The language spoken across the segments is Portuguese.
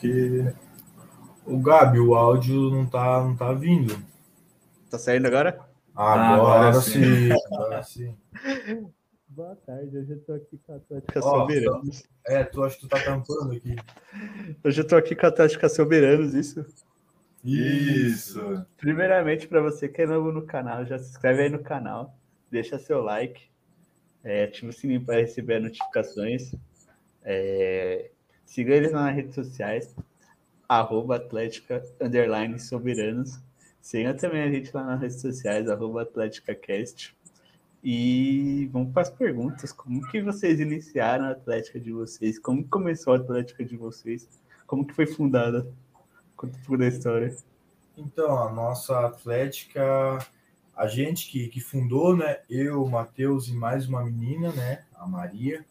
que o Gabi, o áudio não tá, não tá vindo. Tá saindo agora? Ah, agora, agora sim. Agora sim. Boa tarde, hoje eu tô aqui com a Atlética oh, Soberanos. É, tu acha que tu tá cantando aqui. Hoje eu tô aqui com a Atlética Soberanos, isso? Isso. Primeiramente, para você que é novo no canal, já se inscreve aí no canal, deixa seu like, é, ativa o sininho para receber notificações. É, siga eles nas redes sociais, arroba Atlética Underline Soberanos. Siga também a gente lá nas redes sociais, arroba AtléticaCast. E vamos para as perguntas. Como que vocês iniciaram a Atlética de vocês? Como começou a Atlética de vocês? Como que foi fundada? Conta um pouco da história. Então, a nossa Atlética, a gente que, que fundou, né? Eu, Matheus e mais uma menina, né? A Maria.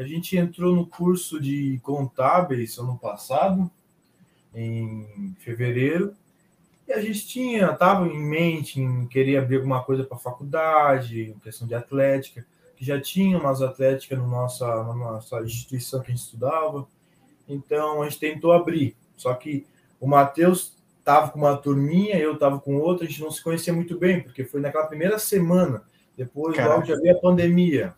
A gente entrou no curso de contábeis ano passado, em fevereiro, e a gente tinha, estava em mente em querer abrir alguma coisa para a faculdade, questão de atlética, que já tinha umas atléticas no nossa, na nossa instituição que a gente estudava. Então a gente tentou abrir. Só que o Matheus estava com uma turminha, eu estava com outra, a gente não se conhecia muito bem, porque foi naquela primeira semana. Depois Caraca. logo já veio a pandemia.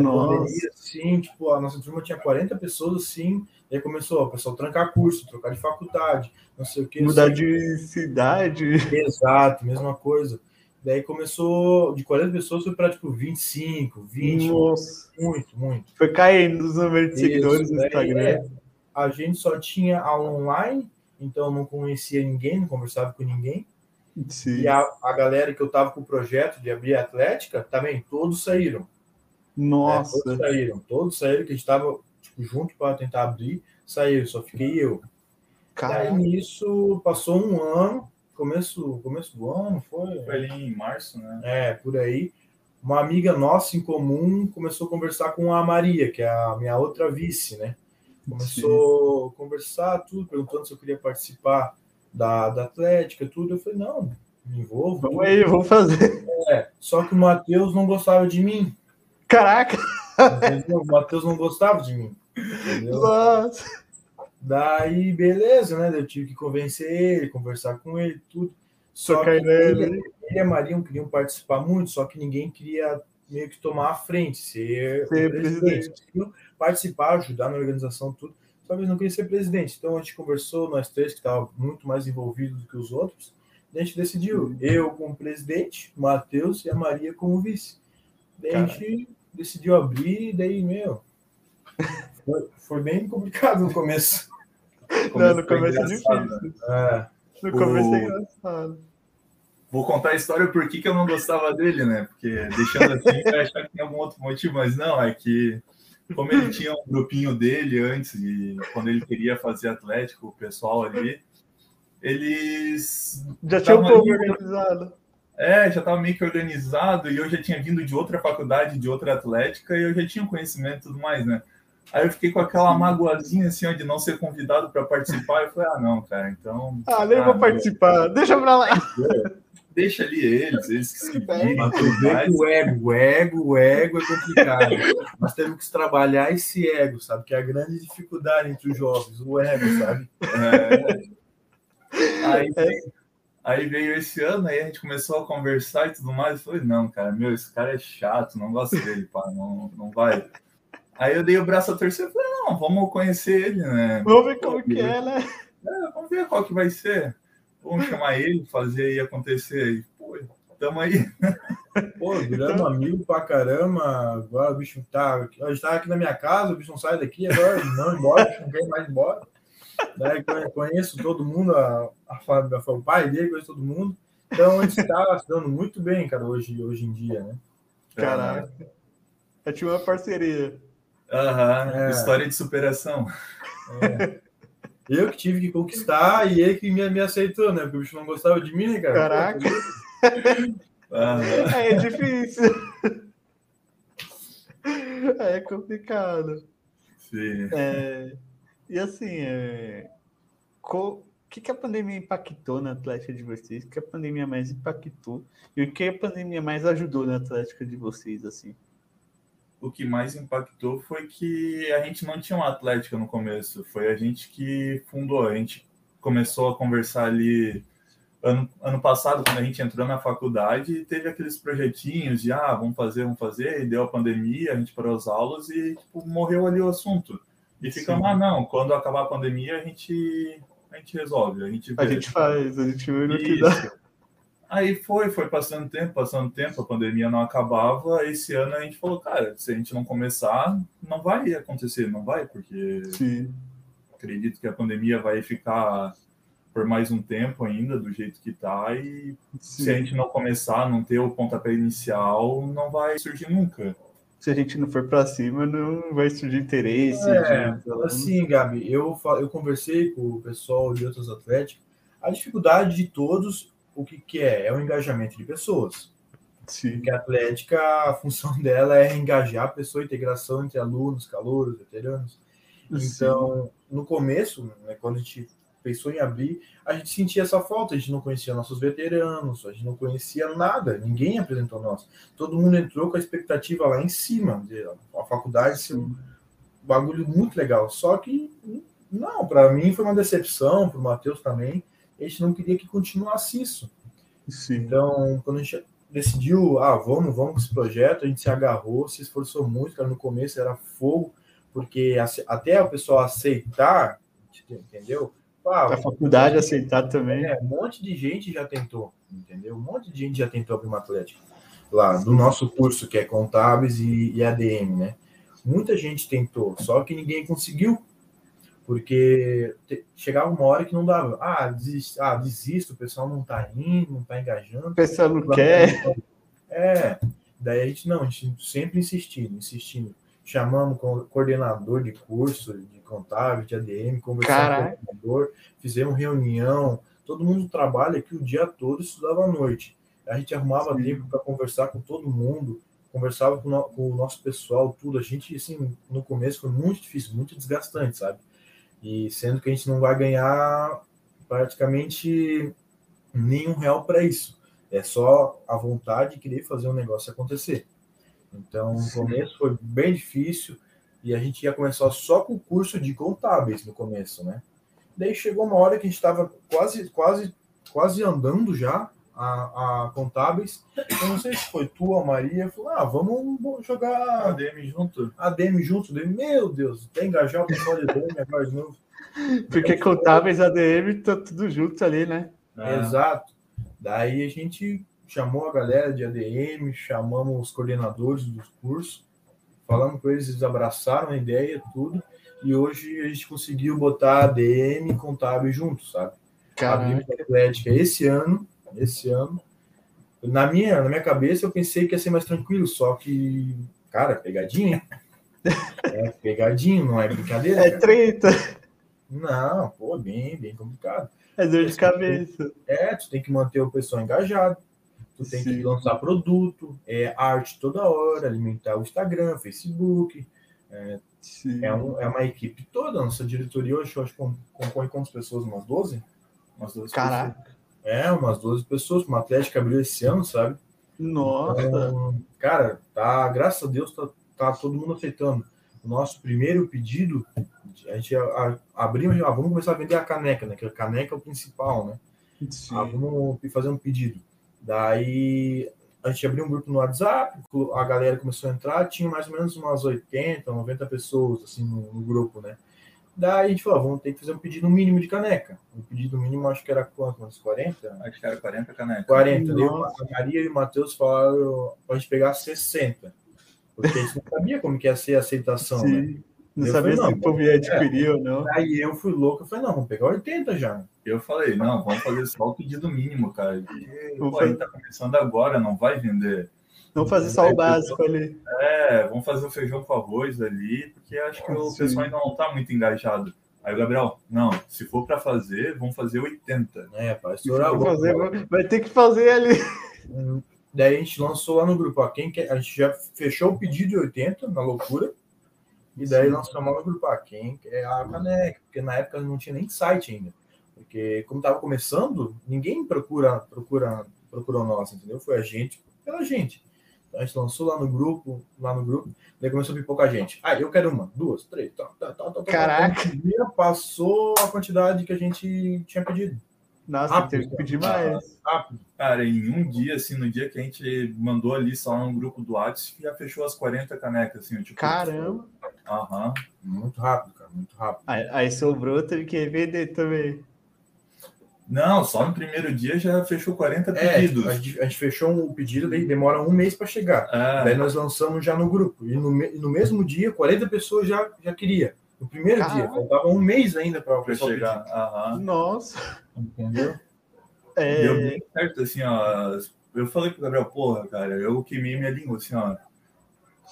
Nossa. A pandemia, sim, tipo, a nossa turma tinha 40 pessoas, assim, e aí começou o pessoal trancar curso, trocar de faculdade, não sei o que. Mudar de cidade. Exato, mesma coisa. Daí começou de 40 pessoas foi para tipo 25, 20. Nossa. Muito, muito. Foi caindo os números de Isso, seguidores no Instagram. É, a gente só tinha aula online, então não conhecia ninguém, não conversava com ninguém. Sim. E a, a galera que eu tava com o projeto de abrir a Atlética, também todos saíram. Nossa. É, todos saíram, todos saíram, que a gente estava tipo, junto para tentar abrir, saiu, só fiquei eu. Cara. Aí nisso passou um ano, começo, começo do ano, foi? Foi ali em março, né? É, por aí. Uma amiga nossa em comum começou a conversar com a Maria, que é a minha outra vice, né? Começou Sim. a conversar, tudo, perguntando se eu queria participar da, da Atlética, tudo. Eu falei, não, me envolvo. Vamos aí, vamos fazer. É, só que o Matheus não gostava de mim. Caraca! O Matheus não gostava de mim. Entendeu? Nossa. Daí, beleza, né? Eu tive que convencer ele, conversar com ele, tudo. Só que ele, ele e a Maria queriam participar muito, só que ninguém queria meio que tomar a frente, ser, ser presidente. presidente. Participar, ajudar na organização, tudo. Só que eles não queriam ser presidente. Então a gente conversou, nós três, que estavam muito mais envolvidos do que os outros. A gente decidiu, eu como presidente, o Matheus e a Maria como vice. Daí a gente decidiu abrir, e daí, meu, foi, foi bem complicado no começo. Não, no começo é difícil. É. No começo o... é engraçado. Vou contar a história por que, que eu não gostava dele, né? Porque deixando assim, vai achar que tem algum outro motivo, mas não, é que como ele tinha um grupinho dele antes, e quando ele queria fazer Atlético, o pessoal ali, eles. Já tinha um pouco organizado. É, já estava meio que organizado e eu já tinha vindo de outra faculdade, de outra atlética, e eu já tinha conhecimento e tudo mais, né? Aí eu fiquei com aquela magoazinha assim, ó, de não ser convidado para participar. Eu falei, ah, não, cara, então. Ah, nem ah, vou participar, meu... deixa pra lá. Deixa ali eles, eles que se o ego, o ego, o ego é complicado. Nós temos que trabalhar esse ego, sabe? Que é a grande dificuldade entre os jovens, o ego, sabe? É... Aí, é. Aí veio esse ano, aí a gente começou a conversar e tudo mais. Eu falei, não, cara, meu, esse cara é chato, não gosto dele, pá, não, não vai. Aí eu dei o braço a torcer e falei, não, vamos conhecer ele, né? Vamos ver como que é, né? É, vamos ver qual que vai ser. Vamos chamar ele, fazer aí acontecer aí. Pô, tamo aí. Pô, viramos então... amigo pra caramba. Agora o bicho tá. Eu estava aqui na minha casa, o bicho não sai daqui, agora não embora, o bicho não quer mais embora. Daí conheço todo mundo, a, a, a, o pai dele, conheço todo mundo. Então a gente está se dando muito bem, cara, hoje, hoje em dia, né? Caraca. É tipo uma parceria. Aham, é. história de superação. É. Eu que tive que conquistar e ele que me, me aceitou, né? Porque o bicho não gostava de mim, né, cara? Caraca. É, é difícil. É complicado. Sim. É, e assim, é, co, que, que a pandemia impactou na Atlética de vocês? O que a pandemia mais impactou? E o que a pandemia mais ajudou na Atlética de vocês, assim? O que mais impactou foi que a gente não tinha uma Atlética no começo. Foi a gente que fundou. A gente começou a conversar ali ano, ano passado, quando a gente entrou na faculdade, teve aqueles projetinhos de ah, vamos fazer, vamos fazer, e deu a pandemia, a gente parou as aulas e tipo, morreu ali o assunto. E ficamos, ah, não, quando acabar a pandemia, a gente, a gente resolve. A gente, a gente faz, a gente vê no que dá. Aí foi, foi passando tempo, passando tempo, a pandemia não acabava. Esse ano a gente falou, cara, se a gente não começar, não vai acontecer, não vai, porque Sim. acredito que a pandemia vai ficar por mais um tempo ainda, do jeito que tá, e Sim. se a gente não começar, não ter o pontapé inicial, não vai surgir nunca. Se a gente não for para cima, não vai surgir interesse. É, de... assim, Gabi, eu, eu conversei com o pessoal de outros atléticos, a dificuldade de todos, o que, que é? É o engajamento de pessoas. Sim. Porque a Atlética, a função dela é engajar a pessoa, integração entre alunos, calouros, veteranos. Então, Sim. no começo, né, quando a gente pensou em abrir, a gente sentia essa falta, a gente não conhecia nossos veteranos, a gente não conhecia nada, ninguém apresentou nós. Todo mundo entrou com a expectativa lá em cima, de a faculdade ser um bagulho muito legal. Só que, não, para mim foi uma decepção, para o Matheus também, a gente não queria que continuasse isso. Sim. Então, quando a gente decidiu, ah, vamos, vamos com esse projeto, a gente se agarrou, se esforçou muito, cara, no começo era fogo, porque até o pessoal aceitar, entendeu? Ah, a faculdade aceitar também. É, um monte de gente já tentou, entendeu? Um monte de gente já tentou abrir uma atlética lá, do nosso curso, que é Contábeis e, e ADM, né? Muita gente tentou, só que ninguém conseguiu, porque te, chegava uma hora que não dava. Ah, desist, ah, desisto, o pessoal não tá indo, não tá engajando. O pessoal não quer. É, daí a gente não, a gente sempre insistindo, insistindo chamamos o coordenador de curso de contábil, de ADM, conversamos com o coordenador, fizemos reunião, todo mundo trabalha aqui o dia todo, estudava à noite. A gente arrumava Sim. tempo para conversar com todo mundo, conversava com, no, com, o nosso pessoal, tudo. A gente, assim, no começo foi muito difícil, muito desgastante, sabe? E sendo que a gente não vai ganhar praticamente nenhum real para isso. É só a vontade de querer fazer um negócio acontecer. Então, no começo foi bem difícil e a gente ia começar só com o curso de contábeis no começo, né? Daí chegou uma hora que a gente estava quase, quase, quase andando já a, a contábeis. Eu não sei se foi tu ou a Maria, falou: ah, vamos jogar ADM junto. ADM junto. Daí, meu Deus, tem engajar o pessoal de ADM agora de novo. Porque contábeis ADM tá tudo junto ali, né? É. Exato. Daí a gente chamou a galera de ADM, chamamos os coordenadores dos cursos, falamos com eles, eles abraçaram a ideia, tudo, e hoje a gente conseguiu botar ADM e contábil juntos, sabe? Caraca. A Atlética esse ano, esse ano, na minha, na minha cabeça eu pensei que ia ser mais tranquilo, só que, cara, pegadinha. É pegadinho, não é brincadeira. É treta. Não, pô, bem, bem complicado. É dor de cabeça. É, tu tem que manter o pessoal engajado tu tem Sim. que lançar produto, é, arte toda hora, alimentar o Instagram, Facebook. É, é, um, é, uma equipe toda. Nossa diretoria hoje, eu acho que compõe quantas pessoas? Umas 12? Umas 12 Caraca. Pessoas. É, umas 12 pessoas. Uma Atlética abriu esse ano, sabe? Nossa! Então, cara, tá, graças a Deus, tá, tá todo mundo aceitando. O nosso primeiro pedido, a gente abriu, ah, vamos começar a vender a caneca, né? Que a caneca é o principal, né? Ah, vamos fazer um pedido. Daí a gente abriu um grupo no WhatsApp, a galera começou a entrar, tinha mais ou menos umas 80, 90 pessoas assim no, no grupo, né? Daí a gente falou, vamos ter que fazer um pedido mínimo de caneca. O pedido mínimo acho que era quanto? Uns 40? Acho que era 40 canecas. 40. Daí a Maria e o Matheus falaram para a gente pegar 60. Porque a gente não sabia como que ia ser a aceitação, Sim. né? Não eu sabia falei, se o povo ia adquirir é. ou não. Aí eu fui louco, eu falei, não, vamos pegar 80 já. Eu falei, não, vamos fazer só o pedido mínimo, cara. Porque, pô, fazer... tá começando agora, não vai vender. Vamos fazer só o básico ali. É, vamos fazer o feijão com arroz ali, porque acho que o pessoal ainda não tá muito engajado. Aí o Gabriel, não, se for para fazer, vamos fazer 80. É, para estourar fazer, Vai ter que fazer ali. Daí a gente lançou lá no grupo, ó, quem quer, a gente já fechou o pedido de 80 na loucura. E daí Sim. nós chamamos no grupo, ah, quem é a caneca, porque na época não tinha nem site ainda. A Porque como estava começando, ninguém procura, procura, procurou nós, entendeu? Foi a gente pela gente. Então a gente lançou lá no grupo, lá no grupo, daí começou a vir pouca gente. Ah, eu quero uma, duas, três, tal, tal, tal, tal. Caraca! Dia passou a quantidade que a gente tinha pedido. Nossa, Rápido, teve que pedir mais. Rápido. Cara, em um dia, assim, no dia que a gente mandou ali só no grupo do WhatsApp, já fechou as 40 canecas, assim, tipo. Caramba! Aham. Muito rápido, cara, muito rápido. Aí, aí sobrou, teve que vender também. Não, só no primeiro dia já fechou 40 É, pedidos. a gente, a gente fechou o pedido, daí demora um mês para chegar. É. Daí nós lançamos já no grupo. E no, me- no mesmo dia, 40 pessoas já, já queria. No primeiro dia, Caraca. faltava um mês ainda para o Pra pessoal chegar. pedir. Aham. Nossa! Entendeu? É, Deu bem certo, assim, ó. Eu falei pro Gabriel, porra, cara, eu queimei minha língua, assim, ó.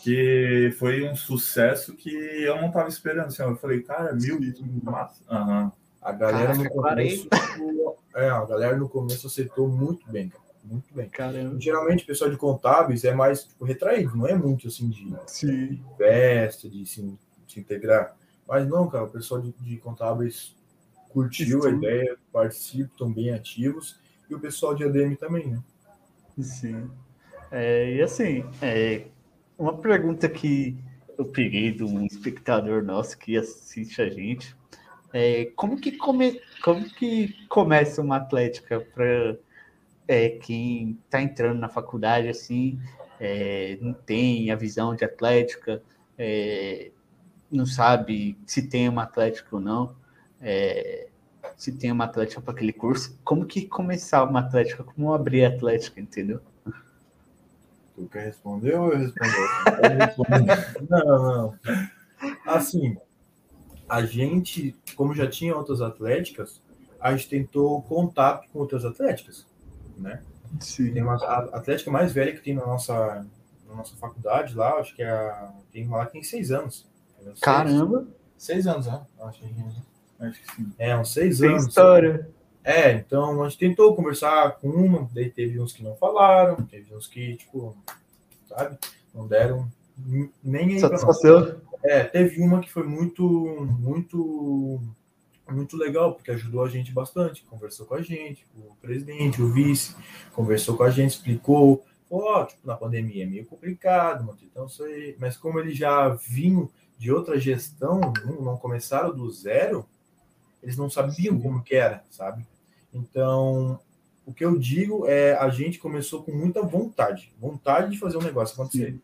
Que foi um sucesso que eu não tava esperando, assim. Eu falei, cara, mil, massa. Aham. A galera no Caraca, começo. É, a galera no começo aceitou muito bem, cara. Muito bem. Caramba. Geralmente o pessoal de contábeis é mais tipo, retraído, não é muito assim de Sim. festa, de se, se integrar. Mas não, cara, o pessoal de, de contábeis curtiu a ideia, participam, estão bem ativos. E o pessoal de ADM também, né? Sim. É, e assim, é, uma pergunta que eu peguei de um espectador nosso que assiste a gente. É, como, que come, como que começa uma atlética para quem está entrando na faculdade assim, é, não tem a visão de atlética, é, não sabe se tem uma atlética ou não, é, se tem uma atlética para aquele curso, como que começar uma atlética, como abrir a atlética, entendeu? Tu quer responder ou eu respondo? Não, não. Assim, a gente, como já tinha outras atléticas, a gente tentou contato com outras atléticas, né? Sim. Tem uma a atlética mais velha que tem na nossa, na nossa faculdade lá, acho que é a, tem uma lá que tem seis anos. entendeu? Seis- Caramba, Seis anos, né? Acho que Acho que sim. é, uns seis tem anos. história. É, então a gente tentou conversar com uma, daí teve uns que não falaram, teve uns que, tipo, sabe, não deram nem aí. Satisfação. É, teve uma que foi muito, muito, muito legal, porque ajudou a gente bastante, conversou com a gente, o presidente, o vice, conversou com a gente, explicou, ó, tipo, na pandemia é meio complicado, então isso aí, mas como eles já vinham de outra gestão, não, não começaram do zero, eles não sabiam como que era, sabe? Então, o que eu digo é, a gente começou com muita vontade, vontade de fazer um negócio acontecer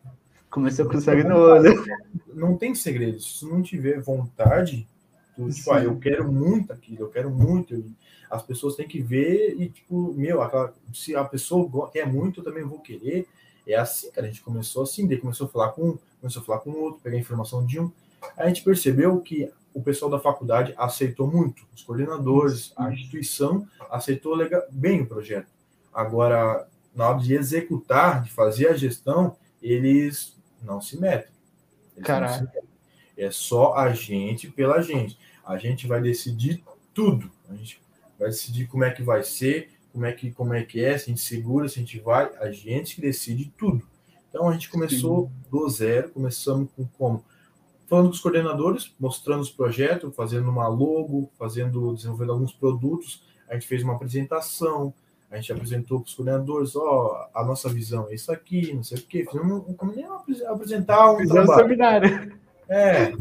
Começou com sangue no olho. não tem segredo. Se não tiver vontade, tu, tipo, Sim. ah, eu quero muito aquilo, eu quero muito. eu- As pessoas têm que ver e, tipo, meu, aquela, se a pessoa quer muito, eu também vou querer. É assim, cara. A gente começou assim, daí começou a falar com um, começou a falar com o outro, pegar informação de um. A gente percebeu que o pessoal da faculdade aceitou muito, os coordenadores, a instituição aceitou bem o projeto. Agora, na hora de executar, de fazer a gestão, eles não se metem. Metem. É só a gente pela gente. A gente vai decidir tudo. A gente vai decidir como é que vai ser, como é que, como é, que é, se a gente segura, se a gente vai. A gente que decide tudo. Então a gente começou do zero, começamos com como? Falando com os coordenadores, mostrando os projetos, fazendo uma logo, fazendo, desenvolvendo alguns produtos. A gente fez uma apresentação, a gente apresentou para os coordenadores, ó, a nossa visão é isso aqui, não sei o quê. Fizemos um, nem apresentar um Fizeram trabalho. seminário. É,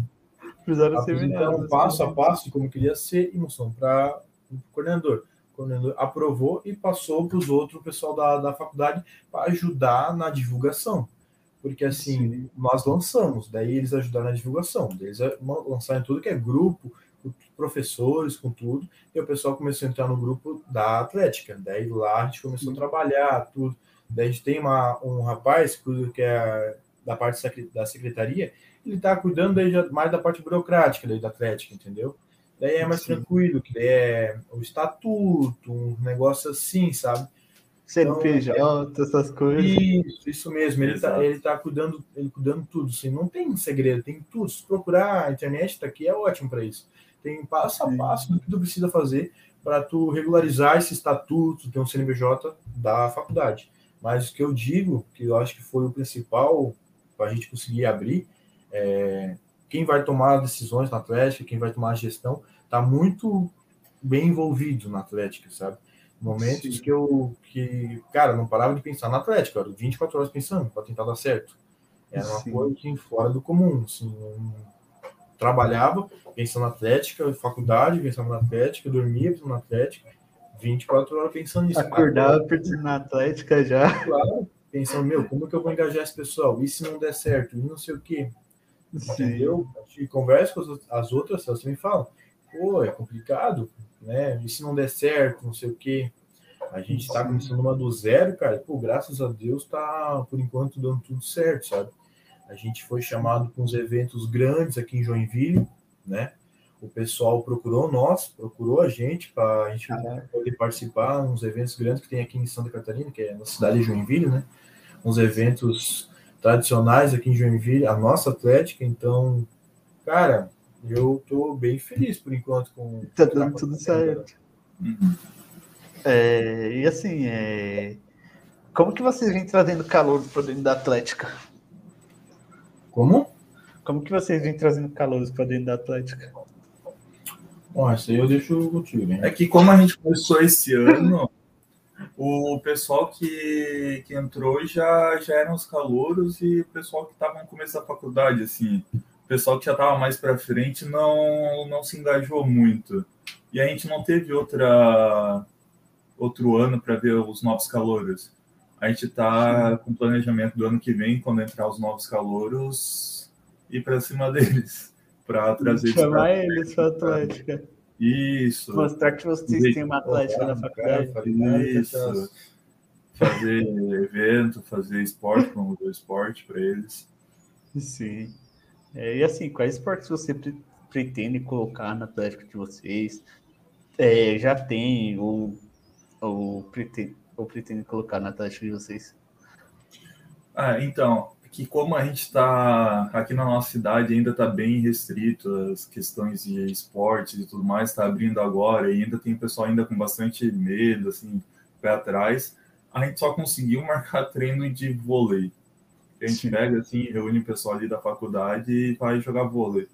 Fizeram seminário. um passo a passo de como queria ser e mostrou para o coordenador. O coordenador aprovou e passou para os outros, o pessoal da, da faculdade, para ajudar na divulgação. Porque assim, Sim. nós lançamos, daí eles ajudaram na divulgação, eles lançaram tudo que é grupo, com professores, com tudo, e o pessoal começou a entrar no grupo da Atlética. Daí lá a gente começou a trabalhar, tudo. Daí a gente tem uma, um rapaz que que é da parte da secretaria, ele tá cuidando daí mais da parte burocrática daí da Atlética, entendeu? Daí é mais Sim. tranquilo, que é o estatuto, um negócio assim, sabe? CNPJ, essas coisas. Isso, isso mesmo. Ele tá, Exato. ele tá cuidando, ele cuidando tudo. Assim, não tem segredo, tem tudo. Se procurar a internet, tá aqui, é ótimo para isso. Tem passo a passo do que tu precisa fazer para tu regularizar esse estatuto, ter um CNPJ da faculdade. Mas o que eu digo, que eu acho que foi o principal para a gente conseguir abrir, é, quem vai tomar decisões na Atlética, quem vai tomar a gestão, tá muito bem envolvido na Atlética, sabe? Momentos Sim. que eu, que, cara, não parava de pensar na Atlética, era 24 horas pensando para tentar dar certo. Era uma Sim. coisa assim, fora do comum, assim, trabalhava pensando na Atlética, faculdade, pensando na Atlética, dormia pensando na Atlética, 24 horas pensando nisso. Acordava pensando na Atlética já. Claro, pensando, meu, como que eu vou engajar esse pessoal? E se não der certo? E não sei o quê. Entendeu? E converso com as outras, elas me falam, pô, é complicado, né? E se não der certo, não sei o quê. A gente está começando uma do zero, cara. Pô, graças a Deus tá, por enquanto, dando tudo certo, sabe? A gente foi chamado para uns eventos grandes aqui em Joinville, né? O pessoal procurou nós, procurou a gente para a gente poder participar uns eventos grandes que tem aqui em Santa Catarina, que é na cidade de Joinville, né? Uns eventos tradicionais aqui em Joinville, a nossa Atlética. Então, cara, eu tô bem feliz por enquanto com. Tá dando tudo certo. Uhum. É, e assim, é... como que vocês vêm trazendo calor para dentro da Atlética? Como? Como que vocês vêm trazendo calores para dentro da Atlética? Bom, isso aí eu deixo contigo, hein? É que como a gente começou esse ano, o pessoal que, que entrou já, já eram os calouros e o pessoal que estava no começo da faculdade, assim, o pessoal que já estava mais para frente não, não se engajou muito. E a gente não teve outra outro ano para ver os novos calouros. A gente está com planejamento do ano que vem, quando entrar os novos calouros, ir para cima deles, para trazer Chamar eles para a Atlética. Isso. Mostrar que vocês têm uma Atlética na faculdade. Isso. Fazer evento, fazer esporte, promover esporte para eles. Sim. É, e assim, quais esportes você pretende colocar na Atlética de vocês? É, já tem ou, ou pretende ou pretende colocar na taxa de vocês? Ah, então, que como a gente está aqui na nossa cidade ainda está bem restrito as questões de esportes e tudo mais, está abrindo agora e ainda tem pessoal ainda com bastante medo, assim, pé atrás, a gente só conseguiu marcar treino de vôlei. A gente Sim. pega assim, reúne o pessoal ali da faculdade e vai jogar vôlei.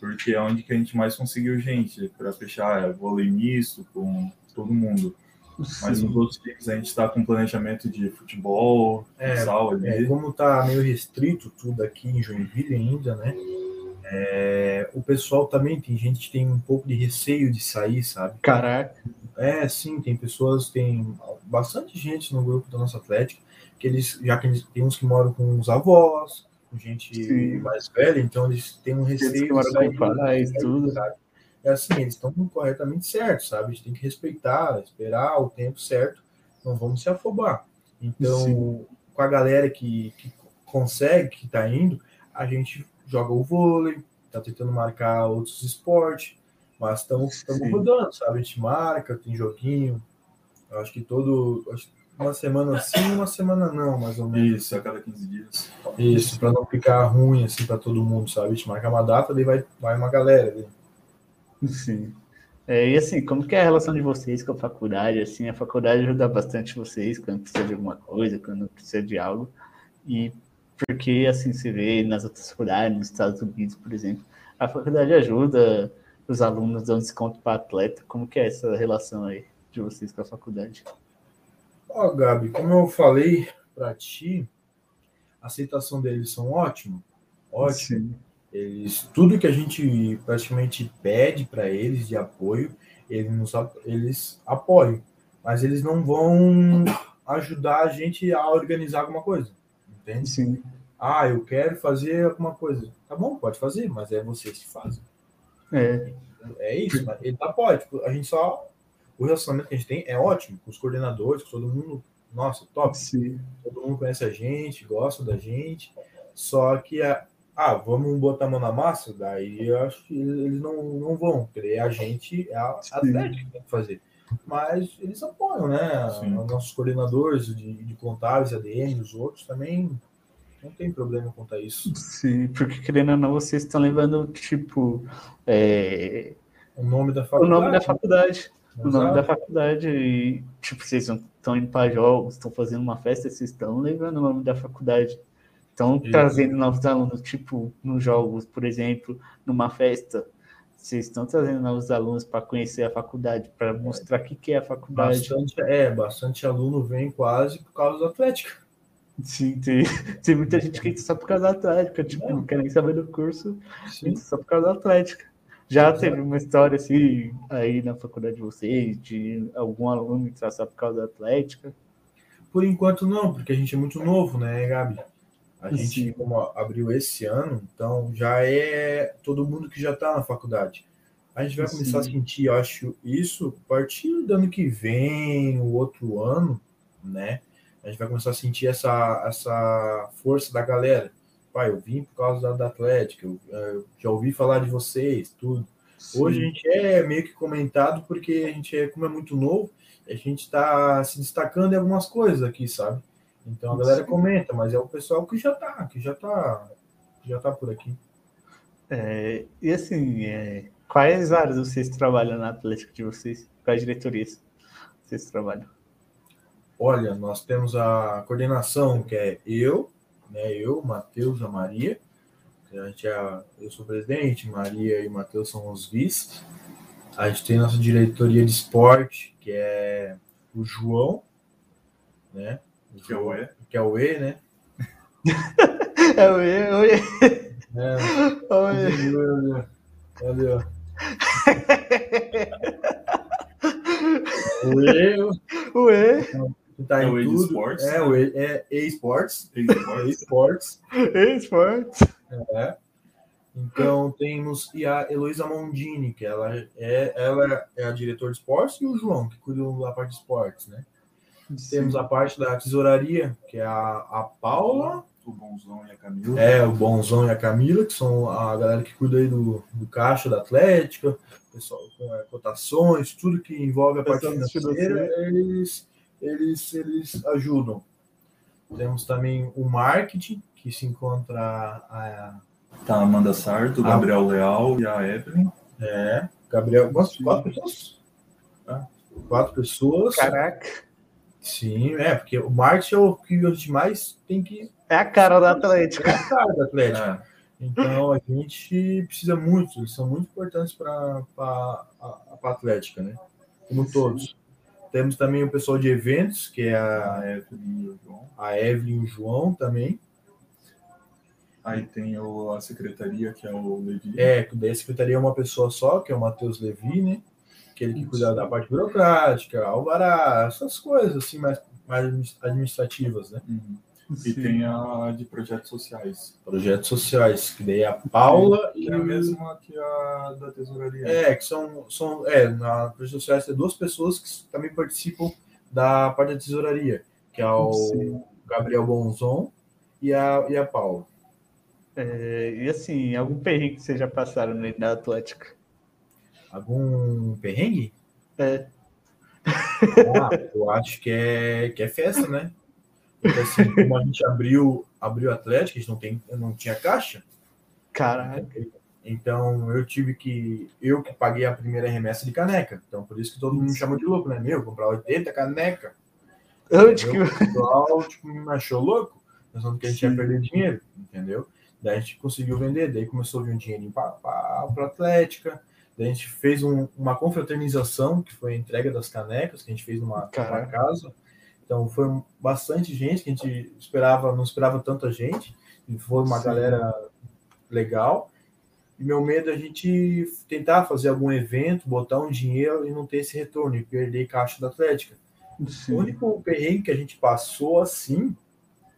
Porque é onde que a gente mais conseguiu gente para fechar é, vôlei misto com todo mundo. Mas nos outros times a gente está com planejamento de futebol, é, futsal ali. É, como está meio restrito tudo aqui em Joinville ainda, né? É, o pessoal também tem gente que tem um pouco de receio de sair, sabe? Caraca. É, sim, tem pessoas, tem bastante gente no grupo da nossa Atlética, que eles, já que eles, tem uns que moram com os avós, com gente sim. mais velha, então eles têm um receio eles que moram de sair, com pais, tudo. Sabe? é assim, eles estão corretamente certos, sabe? A gente tem que respeitar, esperar o tempo certo, não vamos se afobar. Então, Sim. com a galera que, que consegue, que está indo, a gente joga o vôlei, está tentando marcar outros esportes, mas estamos rodando, sabe? A gente marca, tem joguinho. Eu acho que todo. Acho uma semana sim, uma semana não, mais ou menos. Isso, a cada 15 dias. Isso, para não ficar ruim assim para todo mundo, sabe? A gente marca uma data, daí vai, vai uma galera. Daí. Sim. É, e assim, como que é a relação de vocês com a faculdade? Assim, a faculdade ajuda bastante vocês quando precisa de alguma coisa, quando precisa de algo. E porque, assim, se vê nas outras faculdades, nos Estados Unidos, por exemplo, a faculdade ajuda os alunos dando desconto para atleta. Como que é essa relação aí de vocês com a faculdade? Ó, Gabi, como eu falei para ti, a aceitação deles são ótimo, ótimo. Sim. Eles, tudo que a gente praticamente pede para eles de apoio, eles, nos, eles apoiam, mas eles não vão ajudar a gente a organizar alguma coisa, entende? Sim. Ah, eu quero fazer alguma coisa. Tá bom, pode fazer, mas é vocês que fazem. É. É isso, ele apoia. Tipo, a gente só. O relacionamento que a gente tem é ótimo, com os coordenadores, com todo mundo. Nossa, top. Sim. Todo mundo conhece a gente, gosta da gente. Só que a, ah, vamos botar a mão na massa, daí eu acho que eles não, não vão, é a gente, é a Atlética que tem que fazer. Mas eles apoiam, né? Sim. Os nossos coordenadores de, de contábeis, ADN, os outros também não tem problema a isso. Sim, porque querendo ou não, vocês estão levando, tipo, é... o nome da faculdade. O nome da faculdade. O nome da faculdade. E, tipo, vocês estão indo para jogos, estão fazendo uma festa, vocês estão levando o nome da faculdade. Isso. trazendo novos alunos, tipo, nos jogos, por exemplo, numa festa, vocês estão trazendo novos alunos para conhecer a faculdade, para mostrar o que, que é a faculdade. Bastante, é, bastante aluno vem quase por causa da Atlética. Sim, tem, tem muita gente que entra só por causa da Atlética, tipo, não quer nem saber do curso, Sim. entra só por causa da Atlética. Já Exato. teve uma história assim aí na faculdade de vocês, de algum aluno só por causa da Atlética? Por enquanto não, porque a gente é muito novo, né, Gabi? A gente, Sim. como abriu esse ano, então já é todo mundo que já está na faculdade. A gente vai começar a Sim. sentir, eu acho, isso a partir do ano que vem, o outro ano, né? A gente vai começar a sentir essa, essa força da galera. Pai, eu vim por causa da, da Atlética, eu, eu já ouvi falar de vocês, tudo. Hoje a gente é meio que comentado porque a gente é, como é muito novo, a gente está se destacando em algumas coisas aqui, sabe? Então a galera Sim. comenta, mas é o pessoal que já tá, que já tá, que já tá por aqui. É, e assim, é, quais áreas vocês trabalham na Atlética de vocês? Quais diretorias vocês trabalham? Olha, nós temos a coordenação que é eu, né? Eu, Matheus, a Maria. A gente é, eu sou o presidente, Maria e Matheus são os vice. A gente tem nossa diretoria de esporte, que é o João, né? Que é o E. Que é o E, né? É, oi, oi, É, oi. Olha, ó. O E, Oi, que tá É em o tudo. esportes. É o E, é E-Sports. Esportes. E-Sports. esporte. É. Então temos e a Heloísa Mondini, que ela é, ela é a diretora de esportes, e o João, que cuida da parte de esportes, né? Temos a parte da tesouraria, que é a, a Paula, O Bonzão e a Camila. é o Bonzão e a Camila, que são a galera que cuida aí do, do caixa da Atlética, pessoal com é, cotações, tudo que envolve a parte financeira, eles, eles, eles ajudam. Temos também o marketing, que se encontra a, Tá a Amanda Sarto, o Ah. Gabriel Leal e a Evelyn. É, Gabriel, quantas- quatro pessoas? Ah. Quatro pessoas. Caraca, Sim, é, porque o marketing é o que a gente mais tem que é a cara da Atlética. tratar da Atlética. É. Então a gente precisa muito, eles são muito importantes para a Atlética, né? Como todos. Temos também o pessoal de eventos, que é A a, Evelyn e o João. também. Aí tem o, a secretaria, que é o Levi. É, que daí a secretaria é uma pessoa só, que é o Matheus Levi, né? Aquele que cuida da parte burocrática, alvará, essas coisas assim mais, mais administrativas, né? Uhum. E tem a de projetos sociais. Projetos sociais, que daí é a Paula Que e é a mesma que a da tesouraria. É, que são, são é, na projetos sociais tem duas pessoas que também participam da parte da tesouraria, que é o Sim. Gabriel Bonzon e a, e a Paula. É, e assim, algum perrengue que vocês já passaram no da Atlética? Algum perrengue? É. Ah, eu acho que é, que é festa, né? Assim, como a gente abriu, abriu Atlético, a gente não, tem, não tinha caixa, Caraca. então eu tive que. Eu que paguei a primeira remessa de caneca. Então por isso que todo mundo me chamou de louco, né? Meu, comprar 80 caneca. Onde que... O pessoal tipo, me achou louco, pensando que a gente ia Sim. perder dinheiro, entendeu? Daí a gente conseguiu vender, daí começou a vir um dinheirinho para a Atlética. Daí a gente fez um- uma confraternização, que foi a entrega das canecas, que a gente fez numa, numa casa. Então foi bastante gente, que a gente esperava, não esperava tanta gente. E foi uma Sim. galera legal. E meu medo é a gente tentar fazer algum evento, botar um dinheiro e não ter esse retorno, e perder caixa da Atlética. O Sim. único perrengue que a gente passou assim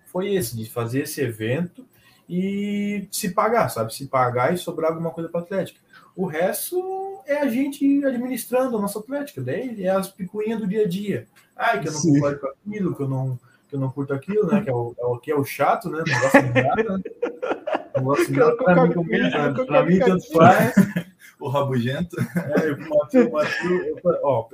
foi esse, de fazer esse evento e se pagar, sabe? Se pagar e sobrar alguma coisa para Atlética. O resto é a gente administrando a nossa Atlética, daí é as picuinhas do dia a dia. Ai, que eu não Sim. concordo com aquilo, que eu não, que eu não curto aquilo, né? Que é o, é o que é o chato, né? Não gosto de nada. né? Não gosto de nada. Pra mim, não pra mim tanto faz. O Rabugento. É, eu, Matheus, Matheus, eu, ó,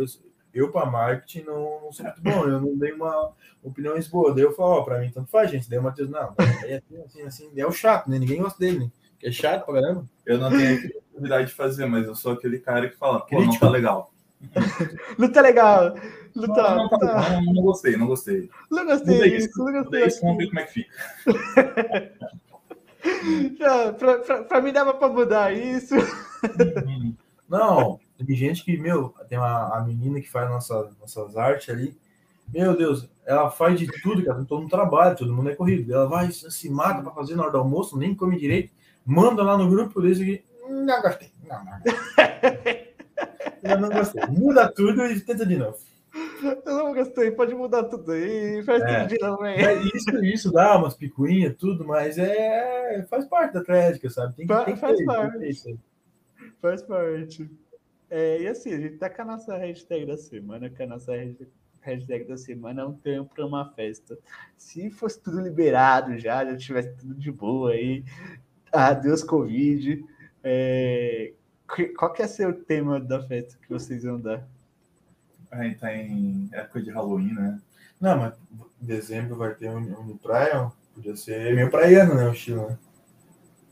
eu para marketing não, não sou muito bom, eu não dei uma opiniões boas. Daí eu falo, ó, para mim tanto faz, gente. Daí o Matheus, não, é assim, assim, assim. É o chato, né? Ninguém gosta dele, né? Que é chato pra caramba. Eu não tenho criatividade de fazer, mas eu sou aquele cara que fala, pô, não Crítico. tá legal. Não tá legal. Não Não, tá. não, tá, tá. não, não gostei, não gostei. Não gostei isso, disso, não gostei isso, vamos ver como é que fica. Não, pra, pra, pra mim dava pra mudar isso. Uhum. Não, tem gente que, meu, tem uma, a menina que faz nossa, nossas artes ali. Meu Deus, ela faz de tudo, cara. Todo mundo trabalha, todo mundo é corrido. Ela vai, se mata pra fazer na hora do almoço, nem come direito. Manda lá no grupo desse aqui. Não gostei. Não, não. Eu não gostei. Muda tudo e tenta de novo. Eu não gostei, pode mudar tudo aí, faz É. tudo de novo aí. É isso, isso dá umas picuinhas, tudo, mas é faz parte da atlética, sabe? Tem que, Fa- tem que faz ter, tem que parte. isso aí. Faz parte. É, e assim, a gente tá com a nossa hashtag da semana, que a nossa hashtag- hashtag da semana é um tempo para uma festa. Se fosse tudo liberado já, já tivesse tudo de boa aí, adeus Covid, é, qual que é ser o tema da festa que vocês vão dar? A gente tá em época de Halloween, né? Não, mas em dezembro vai ter um, um praia, podia ser meio praiano, né? O estilo, né?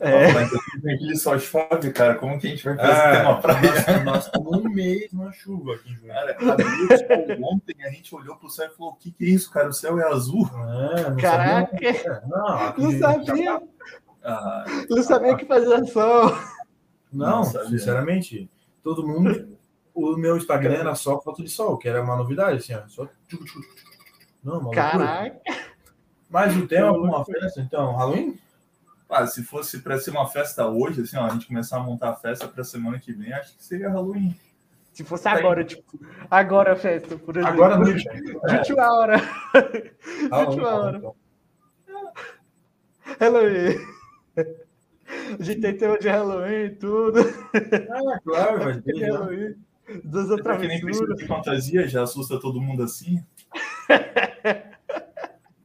É, Mas aquele só chove, cara. Como que a gente vai fazer Ah, tema praia? nós, estamos um mês numa chuva aqui em Junho. Cara, ontem, a gente olhou pro céu e falou: o que, que é isso, cara? O céu é azul. É, não Caraca, sabia. Não, aqui- não sabia, Ah, não sabia que fazia sol. Não, Não sabia. sinceramente, todo mundo. O meu Instagram era só foto de sol, que era uma novidade, assim, ó. Só... Não. Caraca, Mas o tema para uma festa, então, Halloween? ah, se fosse pra ser uma festa hoje, assim, ó, a gente começar a montar a festa pra semana que vem, acho que seria Halloween. se fosse agora, tipo, agora a festa, por exemplo. Agora não. De última hora. De Halloween, última hora. então. Halloween. A gente tem tema de Halloween e tudo. Ah, claro, vai ter. já. Halloween. Das outras quem nem precisa de fantasia, já assusta todo mundo assim.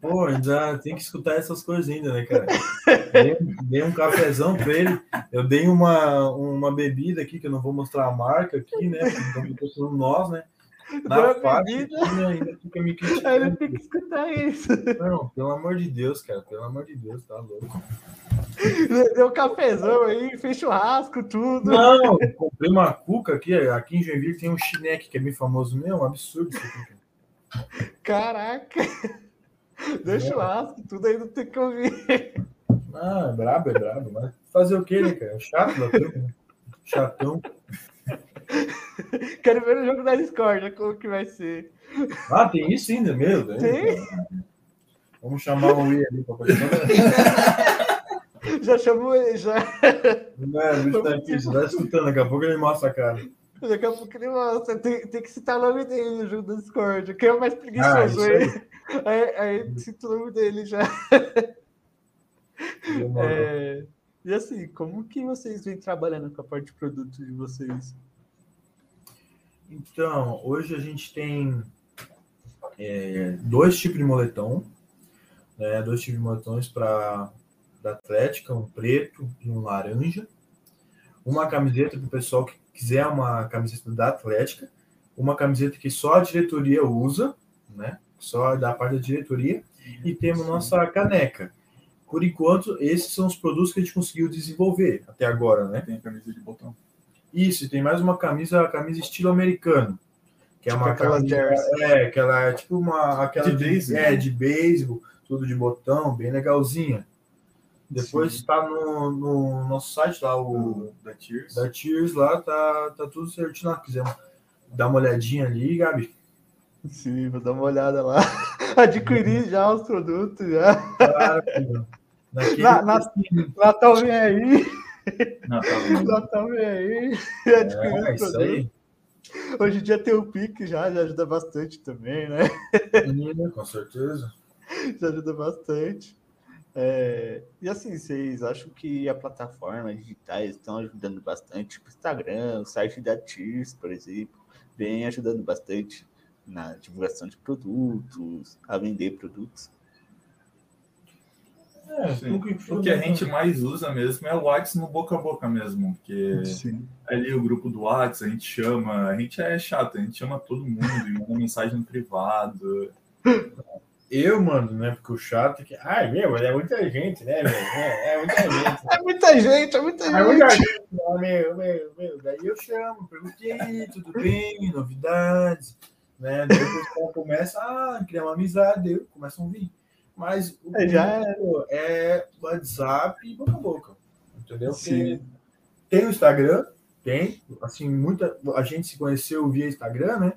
Pô, ainda tem que escutar essas coisas ainda, né, cara? Dei, dei um cafezão pra ele. Eu dei uma, uma bebida aqui, que eu não vou mostrar a marca aqui, né? Então, tô falando nós, né? Na aqui, né, ainda fica me Aí ele criticando. tem que escutar isso. Não, pelo amor de Deus, cara. Pelo amor de Deus, tá louco. Deu um cafezão aí, fez churrasco, tudo. Não, eu comprei uma cuca aqui. Aqui em Joinville tem um chineque que é bem famoso. Meu, é um absurdo isso aqui. cara. Caraca. Deu churrasco, tudo aí não tem que ouvir. Ah, é brabo, é brabo. Mas fazer o quê, né, cara? É chato da turma, né? Chatão. Quero ver o jogo da Discord, como que vai ser. Ah, tem isso ainda, meu Deus. Tem? Vamos chamar o Wii ali pra participar. Já chamou ele, já. Não, o bicho tá aqui, você tá escutando, daqui a pouco ele mostra a cara. Daqui a pouco ele mostra. Tem, tem que citar o nome dele no jogo da Discord. Quem é o mais Ah, preguiçoso isso aí? Aí, aí cita o nome dele já. É, e assim, como que vocês vêm trabalhando com a parte de produto de vocês? Então, hoje a gente tem é, dois tipos de moletom, né? Dois tipos de moletões para da Atlética, um preto e um laranja. Uma camiseta para o pessoal que quiser uma camiseta da Atlética, uma camiseta que só a diretoria usa, né? Só da parte da diretoria, e temos nossa caneca. Por enquanto, esses são os produtos que a gente conseguiu desenvolver até agora, né? Tem camisa de botão. Isso, e tem mais uma camisa, a camisa estilo americano. Que é Tipo uma aquela camisa. É, que ela é tipo uma. Aquela De beisebol. É, de beisebol, tudo de botão, bem legalzinha. Depois Sim. está no, no nosso site lá, o da Tears. da Tears lá, tá, tá tudo certinho lá. Quiser dar uma olhadinha ali, Gabi. Sim, vou dar uma olhada lá. Adquirir já os produtos, já. Claro, naquele, Na- na- Natal vem aí, tá. Natal vem aí. Adquirir é, os isso produtos. aí. Hoje em dia tem o Pix já, já ajuda bastante também, né? Com certeza. Já ajuda bastante. É, e assim, vocês acham que a plataforma digitais estão ajudando bastante? Tipo, o Instagram, o site da Tears, por exemplo, vem ajudando bastante na divulgação de produtos, a vender produtos. É, Sim. o que- O que a gente mais usa mesmo é o WhatsApp no boca a boca mesmo, porque Sim. ali o grupo do WhatsApp a gente chama, a gente é chato, a gente chama todo mundo e manda mensagem no privado. Eu mando, né? Porque o chato é que. Ai, meu, é muita gente, né, meu? É, é muita gente. É muita gente, é muita É muita gente. gente, meu, meu, meu. Daí eu chamo, pergunto, aí, tudo bem? Novidades? Né? Daí o pessoal começa a criar uma amizade, eu começam a vir. Mas o É, já é. é WhatsApp e boca a boca. Entendeu? Porque Sim. tem o Instagram, Tem, assim, muita. A gente se conheceu via Instagram, né?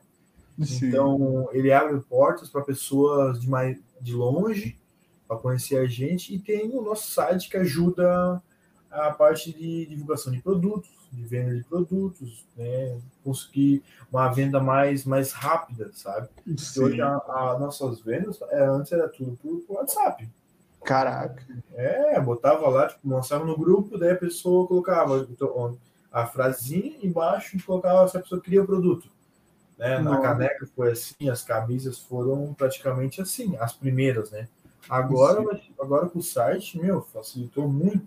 Sim. Então, ele abre portas para pessoas de mais de longe para conhecer a gente e tem o nosso site que ajuda a parte de divulgação de produtos, de venda de produtos, né? Conseguir uma venda mais, mais rápida, sabe? Sim. Hoje as nossas vendas, é, antes era tudo por, por WhatsApp. Caraca. É, botava lá, tipo, lançava no grupo, daí a pessoa colocava a frasinha embaixo e colocava se a pessoa queria o produto. Né? Na caneca foi assim, as camisas foram praticamente assim, as primeiras, né? Agora, agora com o site, meu, facilitou muito.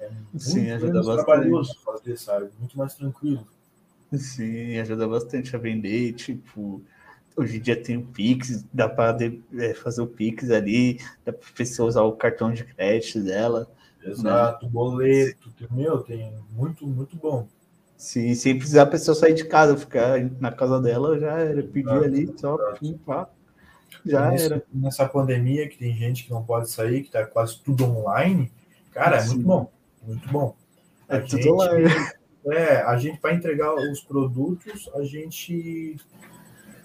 É muito Sim, ajuda bastante. trabalhoso fazer, sabe? Muito mais tranquilo. Sim, ajuda bastante a vender, tipo, hoje em dia tem o Pix, dá para é, fazer o Pix ali, dá para pessoa usar o cartão de crédito dela. Exato, né? boleto, meu, tem muito, muito bom. Sim, sem precisar a pessoa sair de casa, ficar na casa dela, já era, pedir ali, só pim, pá, já nesse, era. Nessa pandemia que tem gente que não pode sair, que tá quase tudo online, cara, é muito bom, muito bom. A é gente, tudo online. É, a gente, para entregar os produtos, a gente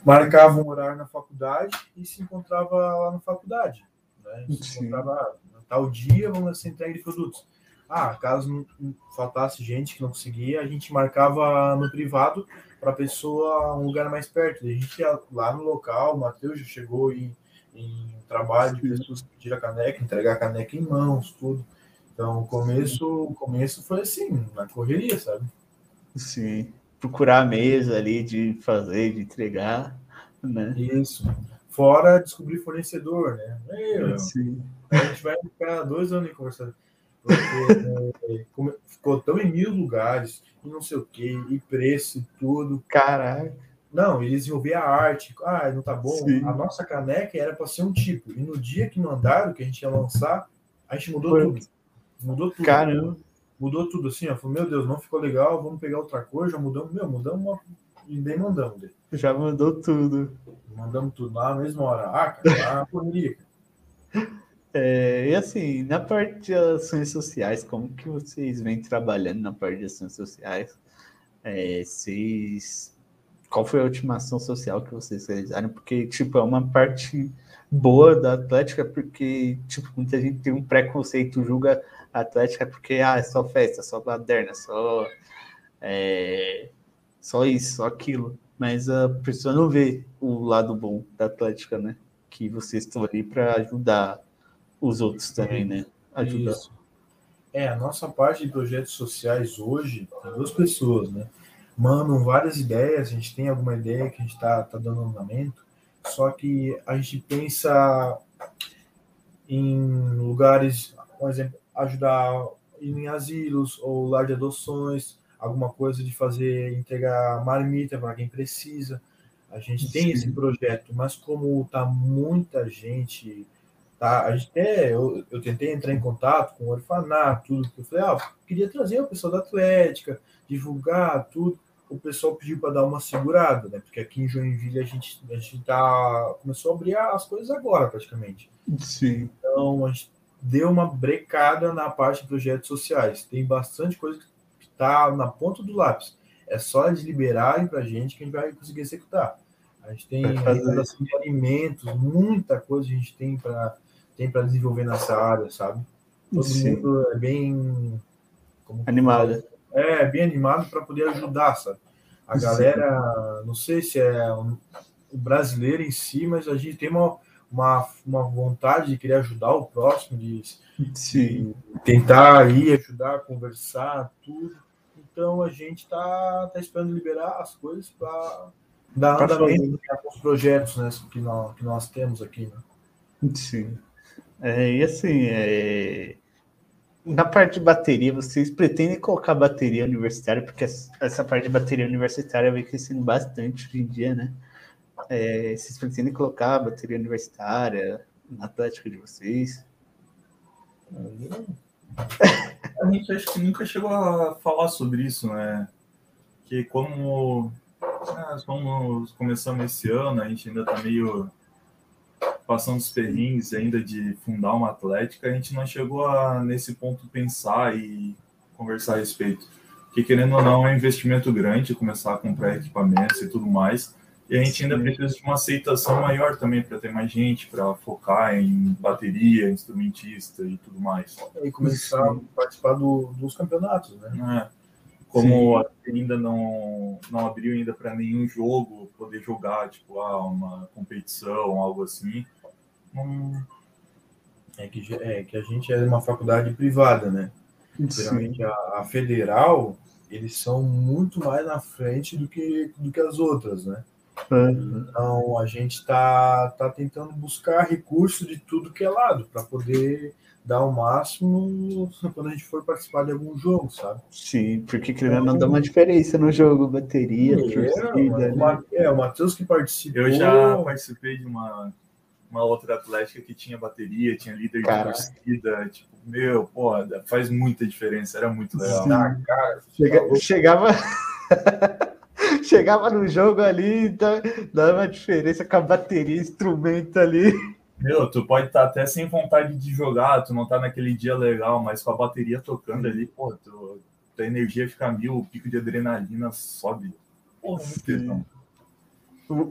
marcava um horário na faculdade e se encontrava lá na faculdade. Né? Se encontrava tal dia, vamos ser entregue de produtos. Ah, caso não faltasse gente que não conseguia, a gente marcava no privado para a pessoa um lugar mais perto. A gente ia lá no local, o Matheus já chegou em, em trabalho de pessoas que pediram a caneca, entregar a caneca em mãos, tudo. Então, o começo, o começo foi assim, na correria, sabe? Sim procurar a mesa ali de fazer, de entregar, né? Isso. Fora descobrir fornecedor, né? Meu, Sim. A gente vai ficar dois anos conversando. Porque é, ficou tão em mil lugares, e não sei o que, e preço e tudo. Caraca. Não, eles desenvolver a arte. Ah, não tá bom. Sim. A nossa caneca era para ser um tipo. E no dia que mandaram, que a gente ia lançar, a gente mudou Foi. tudo. Mudou tudo. Caramba mudou tudo assim, ó. Falou, meu Deus, não ficou legal, vamos pegar outra cor, já mudamos, meu, mudamos uma. E bem mandamos dele. Já mandou tudo. Mandamos tudo lá na mesma hora. Ah, cara, correria. É, e assim, na parte de ações sociais, como que vocês vêm trabalhando na parte de ações sociais? É, vocês... Qual foi a última ação social que vocês realizaram? Porque, tipo, é uma parte boa da Atlética, porque, tipo, muita gente tem um preconceito, julga Atlética porque ah, é só festa, só baderna, só é, só isso, só aquilo. Mas a pessoa não vê o lado bom da Atlética, né? Que vocês estão ali para ajudar os outros também, né? Ajudar. Isso. É, a nossa parte de projetos sociais hoje tem duas pessoas, né? Mandam várias ideias, a gente tem alguma ideia que a gente está tá dando andamento, só que a gente pensa em lugares, por exemplo, ajudar em asilos ou lar de adoções, alguma coisa de fazer, entregar marmita para quem precisa. A gente tem Sim. esse projeto, mas como tá muita gente, tá? A gente até, eu, eu tentei entrar em contato com o orfanato, tudo, eu falei, ah, queria trazer o pessoal da Atlética, divulgar tudo. O pessoal pediu para dar uma segurada, né? Porque aqui em Joinville a gente, a gente tá, começou a abrir as coisas agora, praticamente. Sim. Então, a gente deu uma brecada na parte de projetos sociais. Tem bastante coisa que está na ponta do lápis. É só eles liberarem para a gente que a gente vai conseguir executar. A gente tem assim, de alimentos, muita coisa a gente tem para tem para desenvolver nessa área, sabe? Todo Sim. mundo é bem animado. É, bem animado para poder ajudar, sabe? A galera, não sei se é o brasileiro em si, mas a gente tem uma uma, uma vontade de querer ajudar o próximo, de, de tentar ir ajudar, conversar, tudo. Então a gente está tá esperando liberar as coisas para dar andamento com os projetos né, que, nós, que nós temos aqui. Né? Sim. É, e assim, é... na parte de bateria, vocês pretendem colocar bateria universitária, porque essa parte de bateria universitária vem crescendo bastante hoje em dia, né? É, vocês pretendem colocar bateria universitária na Atlética de vocês? A gente acho que nunca chegou a falar sobre isso, né? Que como ah, como começamos esse ano, a gente ainda tá meio passando os perrinhos ainda de fundar uma atlética, a gente não chegou a nesse ponto pensar e conversar a respeito. Porque querendo ou não, é um investimento grande começar a comprar equipamentos e tudo mais. E a gente ainda precisa de uma aceitação maior também para ter mais gente, para focar em bateria, instrumentista e tudo mais. E começar Sim. a participar do, dos campeonatos, né? É. Como ainda não, não abriu ainda para nenhum jogo poder jogar, tipo, ah, uma competição, algo assim. É, que, é que a gente é uma faculdade privada, né? Geralmente a, a federal, eles são muito mais na frente do que, do que as outras, né? Uhum. Então a gente está tá tentando buscar recurso de tudo que é lado para poder dar o máximo quando a gente for participar de algum jogo, sabe? Sim, porque querendo não dá uma diferença no jogo, bateria, é, torcida. Né? É, o Matheus que participou. Eu já participei de uma, uma outra atlética que tinha bateria, tinha líder Caraca. de torcida, tipo, meu, pô, faz muita diferença, era muito legal. Sim. Ah, cara, Chega, chegava. Chegava no jogo ali, dava uma diferença com a bateria, instrumento ali. Meu, tu pode estar tá até sem vontade de jogar, tu não tá naquele dia legal, mas com a bateria tocando ali, pô, tu, tua energia fica mil, o pico de adrenalina sobe. Porra, muito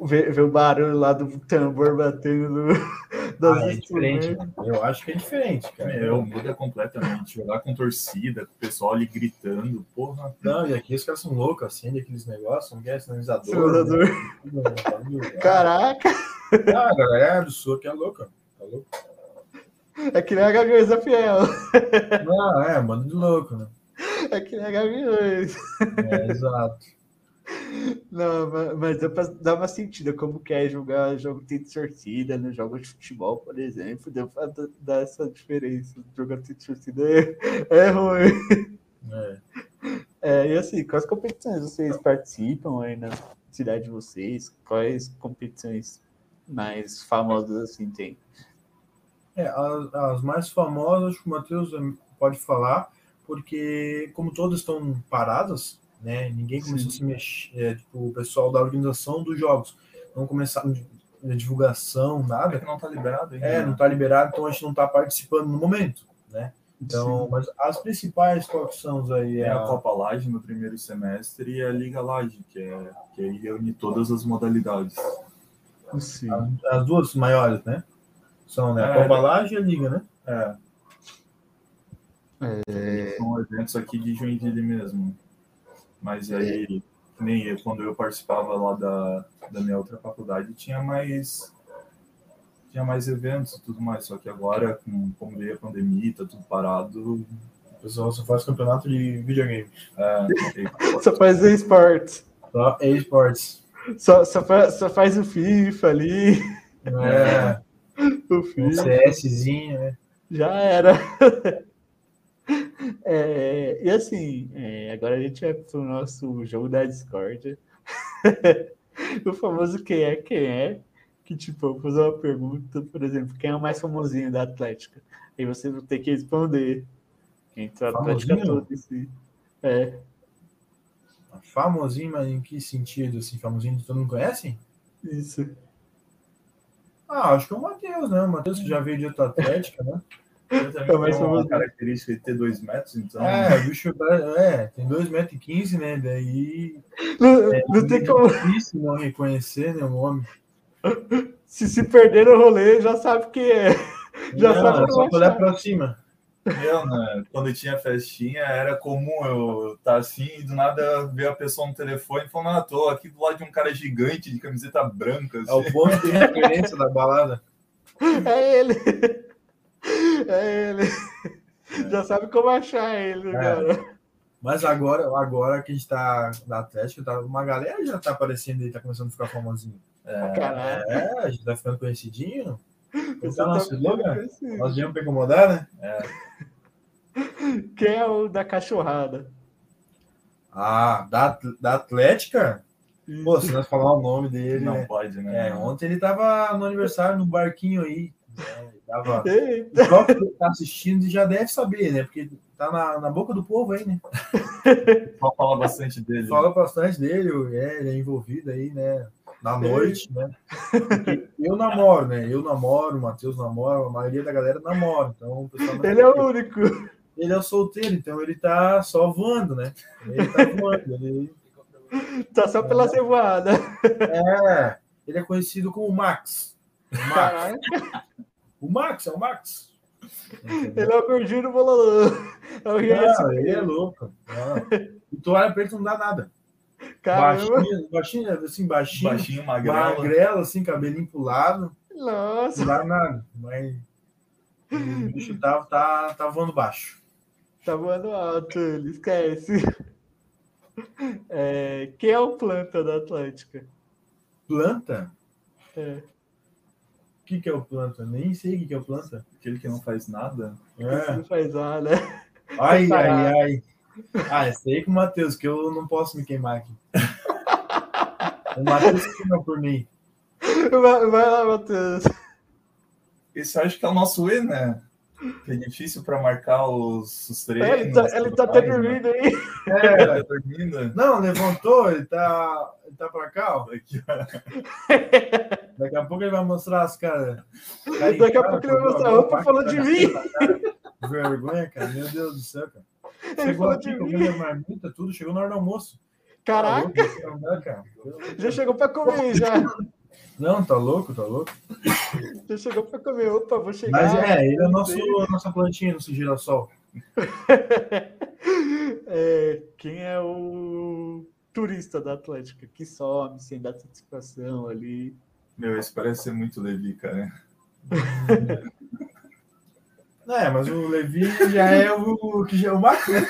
Ver, ver, o barulho lá do tambor batendo no, das ah, é diferente. Eu acho que é diferente, cara. Meu, muda completamente. Jogar com torcida, com o pessoal ali gritando, porra. Não, e aqui os caras são loucos, acende aqueles negócios, não quer sinalizador. Né? Caraca! Ah, a galera do sul aqui é louca. Tá louco. É que nem a Gaviões Fiel. Não, é, mano de louco, né? É que nem a Gaviões. É, exato. Não, mas dá pra dar uma sentida como que é jogar jogo tem torcida, no jogo de futebol, por exemplo, deu pra dar essa diferença. Jogar tem torcida é, é ruim. É. é. E assim, quais competições vocês participam aí na cidade de vocês? Quais competições mais famosas assim tem? É, as, as mais famosas, acho que o Matheus pode falar, porque como todas estão paradas, né? Ninguém começou Sim. a se mexer, é, tipo, o pessoal da organização dos jogos não começaram a divulgação, nada. É não está liberado ainda. É, não está liberado, então a gente não está participando no momento, né? Então, Sim. mas as principais quais são aí é, a Copa Laje no primeiro semestre e a Liga Laje, que é que aí reúne todas as modalidades. Sim. As, as duas maiores, né? São né? a é, Copa Laje e a Liga, né? É. é. São eventos aqui de Joinville mesmo. Mas aí, nem eu, quando eu participava lá da, da minha outra faculdade, tinha mais tinha mais eventos e tudo mais. Só que agora, com, como veio a pandemia, tá tudo parado. O pessoal só faz campeonato de videogame. É, só faz esportes. Só esportes. Só, só, faz, só faz o FIFA ali. É. O FIFA. Um CSzinho, né? Já era. É, e assim, é, agora a gente vai para o nosso jogo da Discord. o famoso quem é quem é. Que tipo, eu vou fazer uma pergunta, por exemplo, quem é o mais famosinho da Atlética? Aí você vai ter que responder. Entre a Atlética toda em É. Famosinho, mas em que sentido? Assim, famosinho que todo mundo conhece? Isso. Ah, acho que é o Matheus, né? O Matheus já veio de outra Atlética, né? Eu também tenho uma característica de ter 2 metros, então. É, o bicho é, tem 2 metros e 15, né? Daí. Não, é, não tem como. difícil não reconhecer, né? O homem. Se se perder no rolê, já sabe quem é. Já não, sabe é só olhar pra cima. Eu, né, quando tinha festinha, era comum eu estar tá assim e do nada ver a pessoa no telefone falando: Ah, tô aqui do lado de um cara gigante de camiseta branca. Assim. É o ponto de referência da balada. É ele. É ele. É. Já sabe como achar ele, é. cara. Mas agora, agora que a gente tá na Atlético, tá, uma galera já tá aparecendo e tá começando a ficar famosinho. É, é a gente tá ficando conhecidinho. Esse é o nosso slogan. Nós viemos pra incomodar, né? É. Quem é o da cachorrada? Ah, da, da Atlética? Isso. Pô, se nós falar o nome dele. Não né? pode, né? É, ontem ele tava no aniversário no barquinho aí. Tava... O próprio que tá assistindo já deve saber, né? Porque tá na, na boca do povo aí, né? Fala bastante dele. Fala bastante dele, é, ele é envolvido aí, né? Na noite, né? Porque eu namoro, né? Eu namoro, o Matheus namora, a maioria da galera namora. Então, ele é o único. ele é o solteiro, então ele tá só voando, né? Ele tá voando. Ele, Tá só pela ser voada. é, ele é conhecido como Max. Max, o Max é o Max. ele é o gordinho do bololô. É o Não, ele é louco. Não. E tu olha pra ele, tu não dá nada. Caramba. Baixinho, baixinho, assim, baixinho, Baixinho, magrelo. magrelo, assim, cabelinho pro lado. Nossa. Não dá nada. Mas o bicho tá, tá, tá voando baixo. Tá voando alto, ele esquece. É, quem é o planta da Atlântica? Planta? É. O que, que é o planta? Nem sei o que, que é o planta. Aquele que não faz nada. É. não faz nada. Ai, ai, ai. Ah, esse aí com o Matheus, que eu não posso me queimar aqui. O Matheus queima por mim. Vai, vai lá, Matheus. Esse acho que é o nosso E, né? É difícil para marcar os, os treinos. É, ele tá, ele tá até né? dormindo aí. É, Tá dormindo. não, levantou, ele tá, ele tá pra cá, ó. Aqui, ó. Daqui a pouco ele vai mostrar as caras. Daqui a pouco ele vai mostrar a roupa falando de mim. Vergonha, cara. Meu Deus do céu, cara. Ele Chegou falou aqui de comendo mim. a marmita, tudo, chegou na hora do almoço. Caraca, Tá louco, não dá, cara. já chegou pra comer, já. Não, tá louco, tá louco. Já chegou pra comer. Opa, vou chegar. Mas é, ele é Não nosso, sei. nossa plantinha, nosso girassol. É, quem é o turista da Atlântica que some sem dar satisfação ali? Meu, esse parece ser muito Levi, cara. É, mas o Levi já é o que já é o Max, né?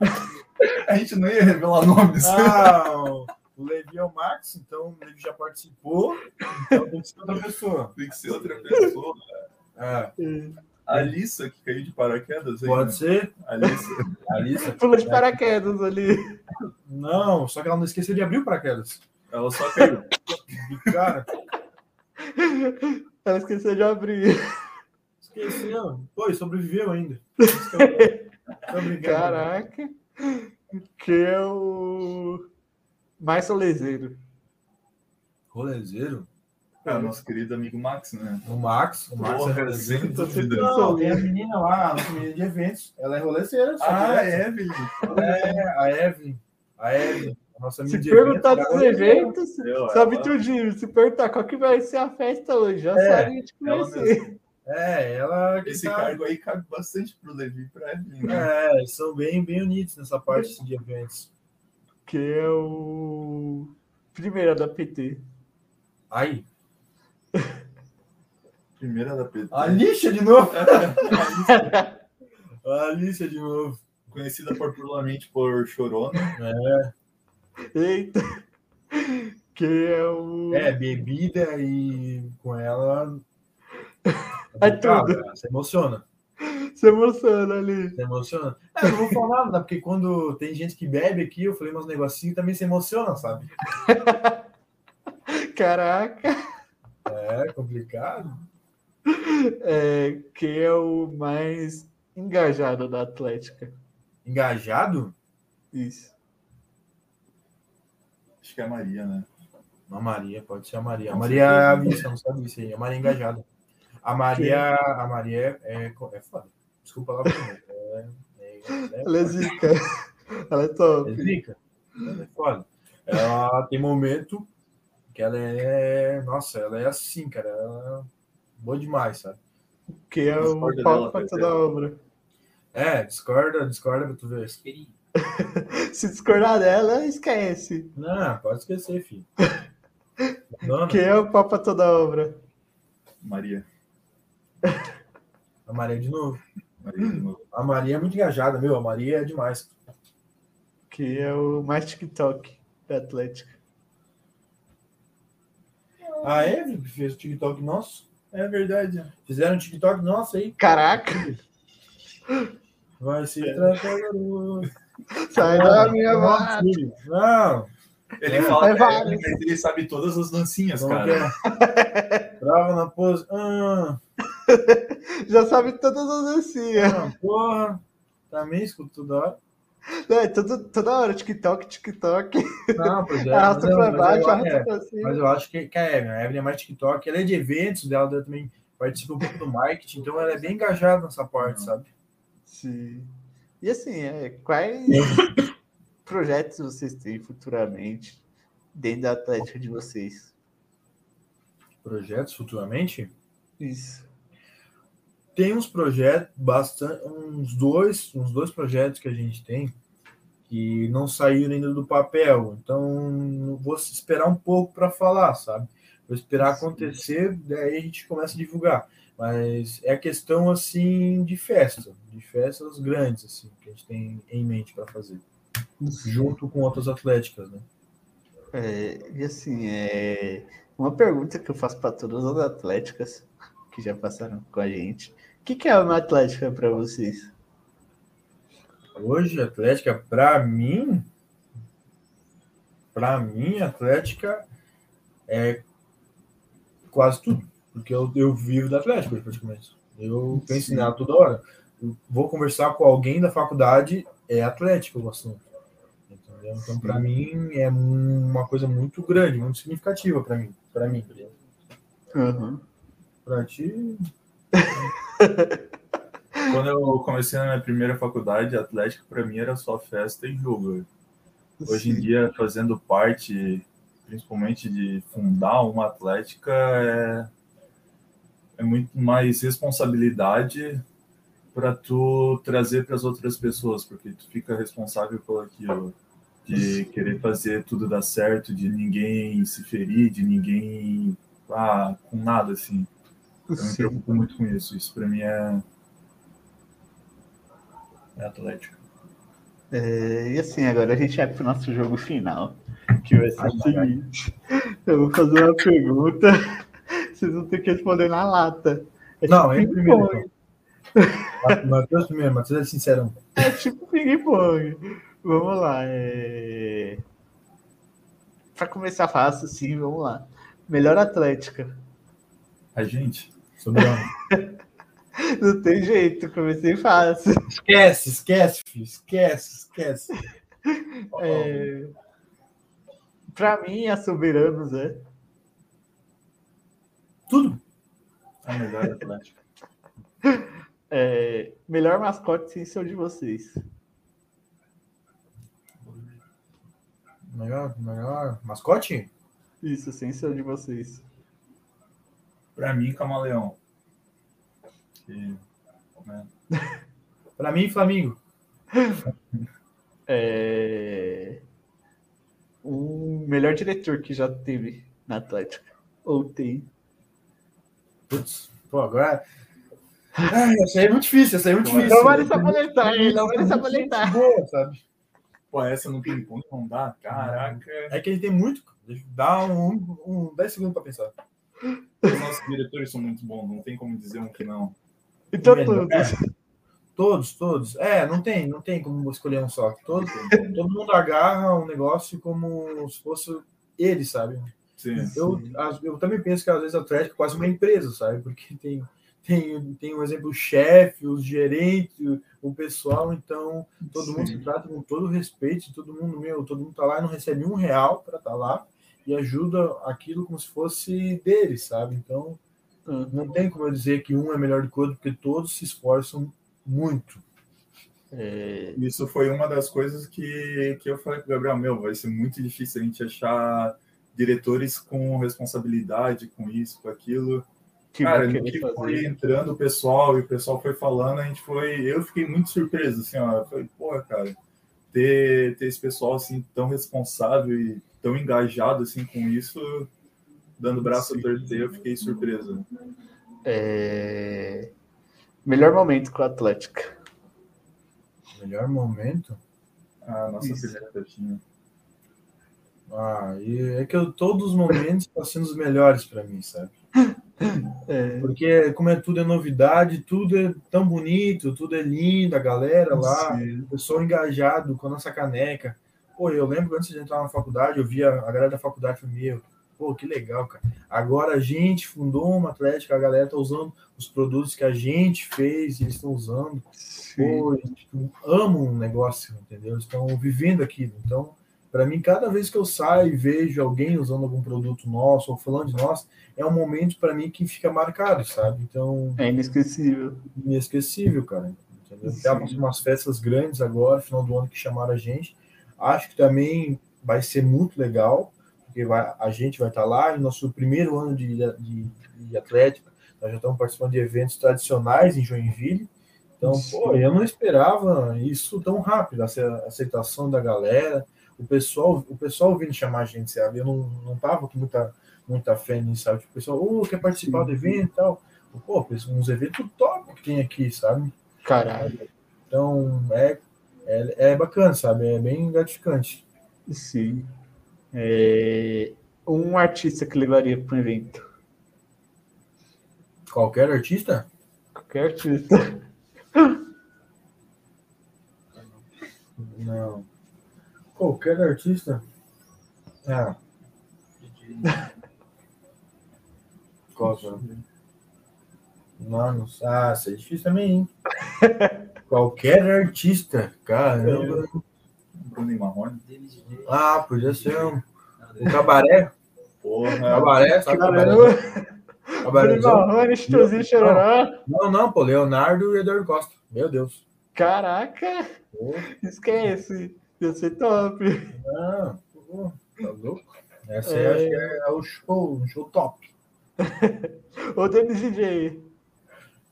A gente não ia revelar nomes. Ah, o Levi é o Max, então o Levi já participou, então tem que ser outra pessoa. Tem que ser outra pessoa. É, A Alissa, que caiu de paraquedas aí. pode né? ser. Alissa. Alissa. Pula de paraquedas ali. Não, só que ela não esqueceu de abrir o paraquedas. Ela só caiu. Cara, Ela esqueceu de abrir. esqueceu. Pô, e sobreviveu ainda. Que. Caraca. Quem é o mais solezeiro? Rolezeiro? É o nosso querido amigo Max, né? O Max. O Max Porra, é rolezeiro. sem dúvida. Não, tem a menina lá, a nossa menina de eventos. Ela é rolezeira. Ah, é, Evelyn. É, a Evelyn. A Evelyn. A nossa Se perguntar eventos, dos é eventos, Eu, sabe ela- tudinho. Se perguntar qual que vai ser a festa hoje, já É, sabe de ela conhecer. É, ela. Esse tá- cargo aí cabe bastante pro Levi e pra Evelyn, né? É, eles são bem, bem unidos nessa parte de eventos. Que é o primeiro da PT. Aí, Primeira da PT. a lixa de novo. A lixa de novo. Conhecida popularmente por Chorona. Eita. Que é o. É, bebida e com ela. É Cara, tudo. Você emociona. Se emociona ali. Você emociona. É, não vou falar nada, porque quando tem gente que bebe aqui, eu falei uns negocinhos também se emociona, sabe? Caraca. É complicado. É, que é o mais engajado da Atlética. Engajado? Isso. Acho que é a Maria, né? A Maria, pode ser a Maria. A Maria é a não sabe isso aí. A Maria é engajada. A Maria, a Maria é, é, é foda. Desculpa lá, é, é, é, Ela é zica. Ela é top. é zica. Ela é foda. Ela tem momento que ela é. Nossa, ela é assim, cara. Ela é boa demais, sabe? Que é o pra Pepe. toda obra. É, discorda, discorda pra tu ver. Se discordar dela, esquece. Não, pode esquecer, filho. Não, Que é o pau pra toda obra. Maria. A Maria de novo. A Maria é muito engajada, meu. A Maria é demais. Que é o mais TikTok da Atlética. A Evelyn que fez o TikTok nosso. É verdade. Fizeram um TikTok nosso aí. Caraca! Vai se tratar, garoto. Sai da minha filho. Não, Ele É. fala É que é, vários. mas ele sabe todas as dancinhas, não cara. quer. Trava na pose. Ah, Já sabe todas as dancinhas. não, porra. Também escuto toda hora. É, todo, toda hora, TikTok, TikTok. Não, pois é. Arrasta mas eu- pra mas baixo, eu- arrasta é, pra cima. Mas eu acho que, que a Evelyn, a Evelyn é mais TikTok. Ela é de eventos dela, ela também participa um pouco do marketing, então ela é bem engajada nessa parte, sabe? Sim. E assim, é, quais projetos vocês têm futuramente dentro da Atlética de vocês? Projetos futuramente? Isso. Tem uns projetos, bastante, uns dois, uns dois projetos que a gente tem que não saíram ainda do papel. Então, vou esperar um pouco para falar, sabe? Vou esperar acontecer, daí a gente começa a divulgar. Mas é questão assim de festa, de festas grandes assim que a gente tem em mente para fazer, junto com outras atléticas, né? É, e assim, é uma pergunta que eu faço para todas as atléticas que já passaram com a gente. O que, que é uma atlética para vocês? Hoje, Atlética, para mim, para mim, Atlética é quase tudo, porque eu, eu vivo da Atlética praticamente. Eu penso nela toda hora. Eu vou conversar com alguém da faculdade, é Atlética o assunto. Entendeu? Então, para mim, é uma coisa muito grande, muito significativa para mim. Para mim, uhum. Para ti. Quando eu comecei na minha primeira faculdade, Atlético para mim era só festa e jogo. Hoje Sim. em dia, fazendo parte, principalmente de fundar uma Atlética, é, é muito mais responsabilidade para tu trazer para as outras pessoas, porque tu fica responsável por aquilo, de querer fazer tudo dar certo, de ninguém se ferir, de ninguém ah, com nada assim. Eu me preocupo muito com isso. Isso para mim é é Atlético. É, e assim, agora a gente vai para o nosso jogo final, que vai ser o seguinte. Eu vou fazer uma pergunta, vocês vão ter que responder na lata. É não, tipo é primeiro. Matheus primeiro, Matheus é sincero. É tipo ping-pong. Vamos lá. É... Para começar fácil, sim, vamos lá. Melhor Atlética. A gente. Não tem jeito, comecei fácil. Esquece, esquece, filho. esquece, esquece. É... Pra mim, a Soberanos é. Tudo. A melhor Atlético. É... Melhor mascote sem ser o de vocês. Melhor, melhor mascote? Isso, sem ser o de vocês. Pra mim, Camaleão. Né? Para mim, Flamengo. É... O melhor diretor que já teve na Atlética. Ou tem. Putz, pô, agora. Ai, essa aí é muito difícil, essa aí é muito difícil. Não vale sabonetar, hein? Não vale sabonetar. Boa, sabe? Pô, essa não tem ponto, não dá? Caraca. É que a gente tem muito. Dá um, um 10 segundos para pensar. Os nossos diretores são muito bons, não tem como dizer um que não. Então todos. É, todos, todos. É, não tem, não tem como escolher um só. Todo, todo mundo agarra um negócio como se fosse ele, sabe? Sim, eu, sim. eu também penso que às vezes a Atlético é quase uma empresa, sabe? Porque tem, tem, tem um exemplo, o chefe, os gerentes, o pessoal, então todo sim. mundo se trata com todo respeito, todo mundo, meu, todo mundo tá lá e não recebe um real para estar tá lá e ajuda aquilo como se fosse dele, sabe? Então não tem como eu dizer que um é melhor do que o outro, porque todos se esforçam muito. É... Isso foi uma das coisas que, que eu falei para o Gabriel: meu, vai ser muito difícil a gente achar diretores com responsabilidade com isso, com aquilo. Que Cara, no que foi entrando o pessoal e o pessoal foi falando, a gente foi. Eu fiquei muito surpreso, assim, ó. Eu falei, porra, cara, ter, ter esse pessoal assim tão responsável e tão engajado assim com isso dando braço a torcer, eu fiquei surpreso. É... Melhor momento com o Atlético. Melhor momento? Ah, nossa primeira festinha. Ah, e é que eu, todos os momentos estão sendo os melhores para mim, sabe? É. Porque como é tudo é novidade, tudo é tão bonito, tudo é lindo, a galera lá, Sim. o pessoal engajado com a nossa caneca. Pô, eu lembro antes de entrar na faculdade, eu via a galera da faculdade meu, Pô, que legal, cara. Agora a gente fundou uma Atlética, a galera tá usando os produtos que a gente fez, eles estão usando. Pô, tipo, amam um negócio, entendeu? Estão vivendo aquilo. Então, para mim, cada vez que eu saio e vejo alguém usando algum produto nosso ou falando de nós, é um momento para mim que fica marcado, sabe? Então. É inesquecível. Inesquecível, cara. Entendeu? Tem umas festas grandes agora, final do ano, que chamaram a gente. Acho que também vai ser muito legal, porque vai, a gente vai estar lá, no nosso primeiro ano de, de, de Atlético, nós já estamos participando de eventos tradicionais em Joinville. Então, pô, eu não esperava isso tão rápido, a aceitação da galera, o pessoal, o pessoal vindo chamar a gente, sabe? Eu não, não tava com muita, muita fé nisso, sabe? Tipo, o pessoal, oh, quer participar Sim. do evento e tal. Pô, uns eventos top que tem aqui, sabe? Caralho. Então, é, é, é bacana, sabe? É bem gratificante. Sim. É... Um artista que levaria para um evento. Qualquer artista? Qualquer artista. Não. Qualquer artista? Ah. Qual? Mano, ah, isso é difícil também, hein? Qualquer artista, caramba. Bruno Marrone. Ah, podia ser um, um cabaré. Porra, cabaré, sabe cabaré? Cabaré. Bruno Marrone, Chitozinho Chororó. Não, não, pô, Leonardo e Eduardo Costa. Meu Deus. Caraca! Esquece. Ia ser top. Não, pô, tá louco? Essa é, acho que é o show, um show top. Ô, Denis DJ.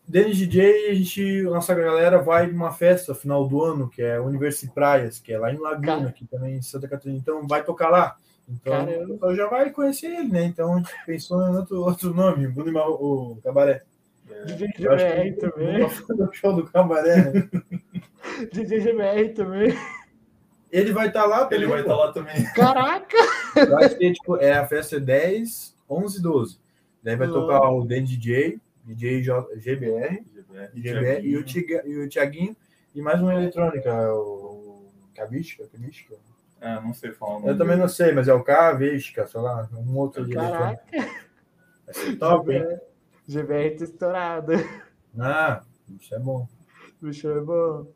Denis DJ, a gente, nossa galera vai uma festa final do ano, que é Universi Praias, que é lá em Laguna, Cara. aqui também em Santa Catarina. Então vai tocar lá. Então eu já vai conhecer ele, né? Então a gente pensou em outro, outro nome, o, o Cabaré. DJ GBR também. O show do Cabaré. Né? DJ GBR também. Ele vai estar tá lá também. Ele vai estar tá lá também. Caraca! Vai ser, tipo, é, a festa é 10, 11 12. Daí vai tocar o Den DJ, DJ GBR, GBR, GBR e, o Tiga, e o Tiaguinho, e mais uma eletrônica, o Kavichka, Kavichka. É, não sei falar. Eu também não sei, mas é o Kavichka, sei lá, um outro de Caraca! Ser top, hein? GBR tá estourado. Ah, isso é bom. Bicho é bom.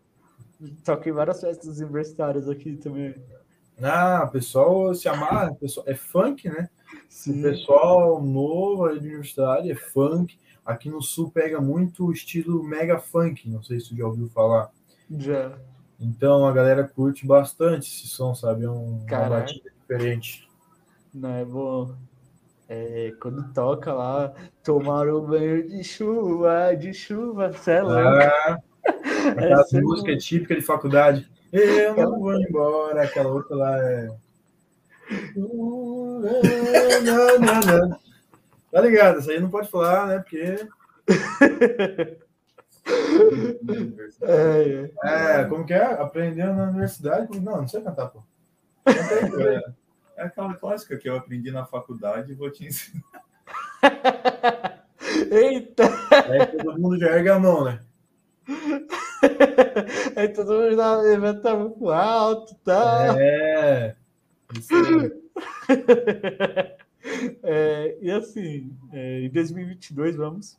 Toquei várias festas universitárias aqui também. Ah, o pessoal se amarra, pessoal, é funk, né? Sim. O pessoal novo aí de universidade é funk. Aqui no sul pega muito o estilo mega funk, não sei se tu já ouviu falar. Já. Então a galera curte bastante esse som, sabe? É um, uma batida diferente. Não, é bom. É, quando toca lá, tomar o banho de chuva, de chuva, sei é lá. Ah, aquela é música típica de faculdade. Eu não vou embora, aquela outra lá é. Não, não, não. Tá ligado? Isso aí não pode falar, né? Porque. é, é, como que é? Aprendeu na universidade? Não, não sei cantar, pô. É, é aquela clássica que eu aprendi na faculdade e vou te ensinar. Eita! Aí todo mundo já erga a mão, né? Aí todo mundo já levanta muito alto, tá? É. Isso aí. É, e assim, é, em 2022 vamos.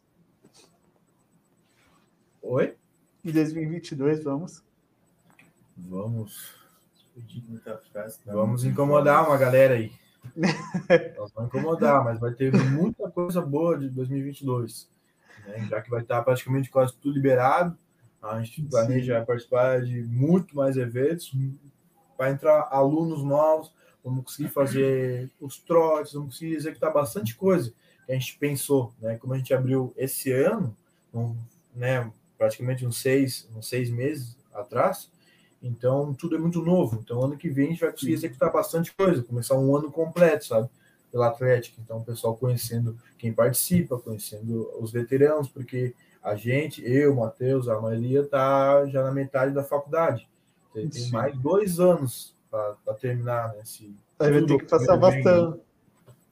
Oi? Em 2022 vamos. Vamos. Vamos incomodar uma galera aí. Nós vamos incomodar, mas vai ter muita coisa boa de 2022. Né? Já que vai estar praticamente quase tudo liberado. A gente planeja Sim. participar de muito mais eventos. Vai entrar alunos novos vamos conseguir fazer os trotes, vamos conseguir executar bastante coisa que a gente pensou, né? Como a gente abriu esse ano, um, né? Praticamente uns seis, uns seis meses atrás, então tudo é muito novo. Então ano que vem a gente vai conseguir executar bastante coisa, começar um ano completo, sabe? Pela Atlética. Então o pessoal conhecendo quem participa, conhecendo os veteranos, porque a gente, eu, Matheus, a Maria tá já na metade da faculdade. Tem, tem mais dois anos para terminar, né? Se Aí vai ter que passar bastante.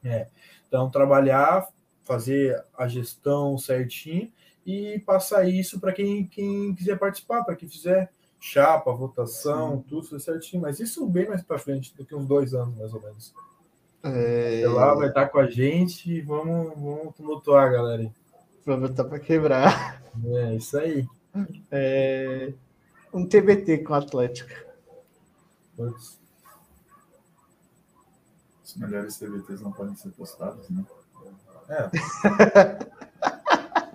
É. Então, trabalhar, fazer a gestão certinho e passar isso para quem, quem quiser participar, para quem fizer chapa, votação, Sim. tudo certinho. Mas isso bem mais para frente, daqui uns dois anos, mais ou menos. É... Lá vai estar com a gente e vamos, vamos tumultuar, galera. Vamos botar para quebrar. É, isso aí. É... Um TBT com a Atlética. Os melhores TBTs não podem ser postados, né? É.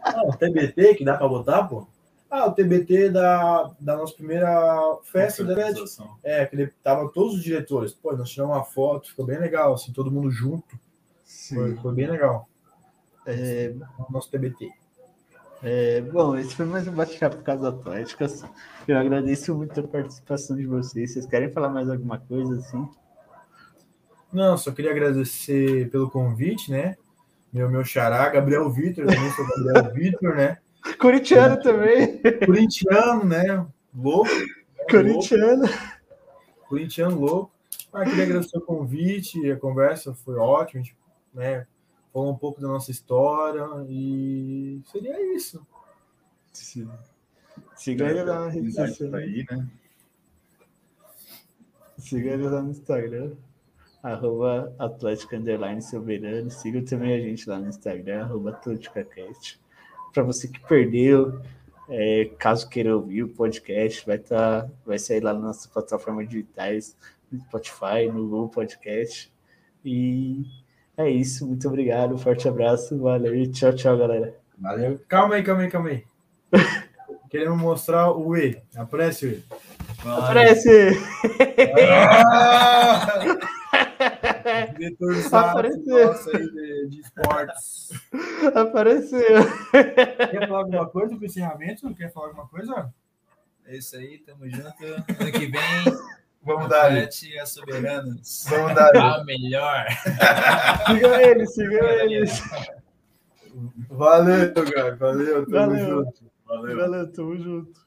ah, TBT que dá pra botar, pô? Ah, o TBT da, da nossa primeira festa. Confraternização. É, que ele tava todos os diretores. Pô, nós tiramos uma foto, ficou bem legal, assim, todo mundo junto. Foi, foi bem legal. É, O nosso TBT. É, bom, esse foi mais um bate-papo Casa Atléticas. Eu agradeço muito a participação de vocês. Vocês querem falar mais alguma coisa assim? Não, só queria agradecer pelo convite, né? Meu, meu xará, Gabriel Vitor, também sou Gabriel Vitor, né? Corintiano também. Corintiano, né? Louco. Corintiano. Corintiano louco. Ah, queria agradecer o convite, a conversa foi ótima, a gente, né? Falou um pouco da nossa história e seria isso. Sim. Siga ele lá na rede Oportunidade social. ir, né? Siga ele lá no Instagram. Arroba Atlético Underline Soberano. Siga também a gente lá no Instagram, arroba AtléticaCast. Para você que perdeu, é, caso queira ouvir o podcast, vai, tá, vai sair lá nas nossas plataformas digitais, no Spotify, no Google Podcast. E é isso. Muito obrigado. Um forte abraço. Valeu. e Tchau, tchau, galera. Valeu. Calma aí, calma aí, calma aí. Queremos mostrar o E. Aparece o E. Aparece! Ah! Diretor Apareceu. nosso aí de, de esportes. Apareceu! Quer falar alguma coisa para encerramento? Quer falar alguma coisa? É isso aí, tamo junto. Ano que vem, Vamos dar aí. Atlético e a Soberanos. Vamos dar aí. A melhor. Siga ele, siga ele. Valeu, cara. Valeu. Tamo Valeu. junto. Valeu. Valeu, tamo junto.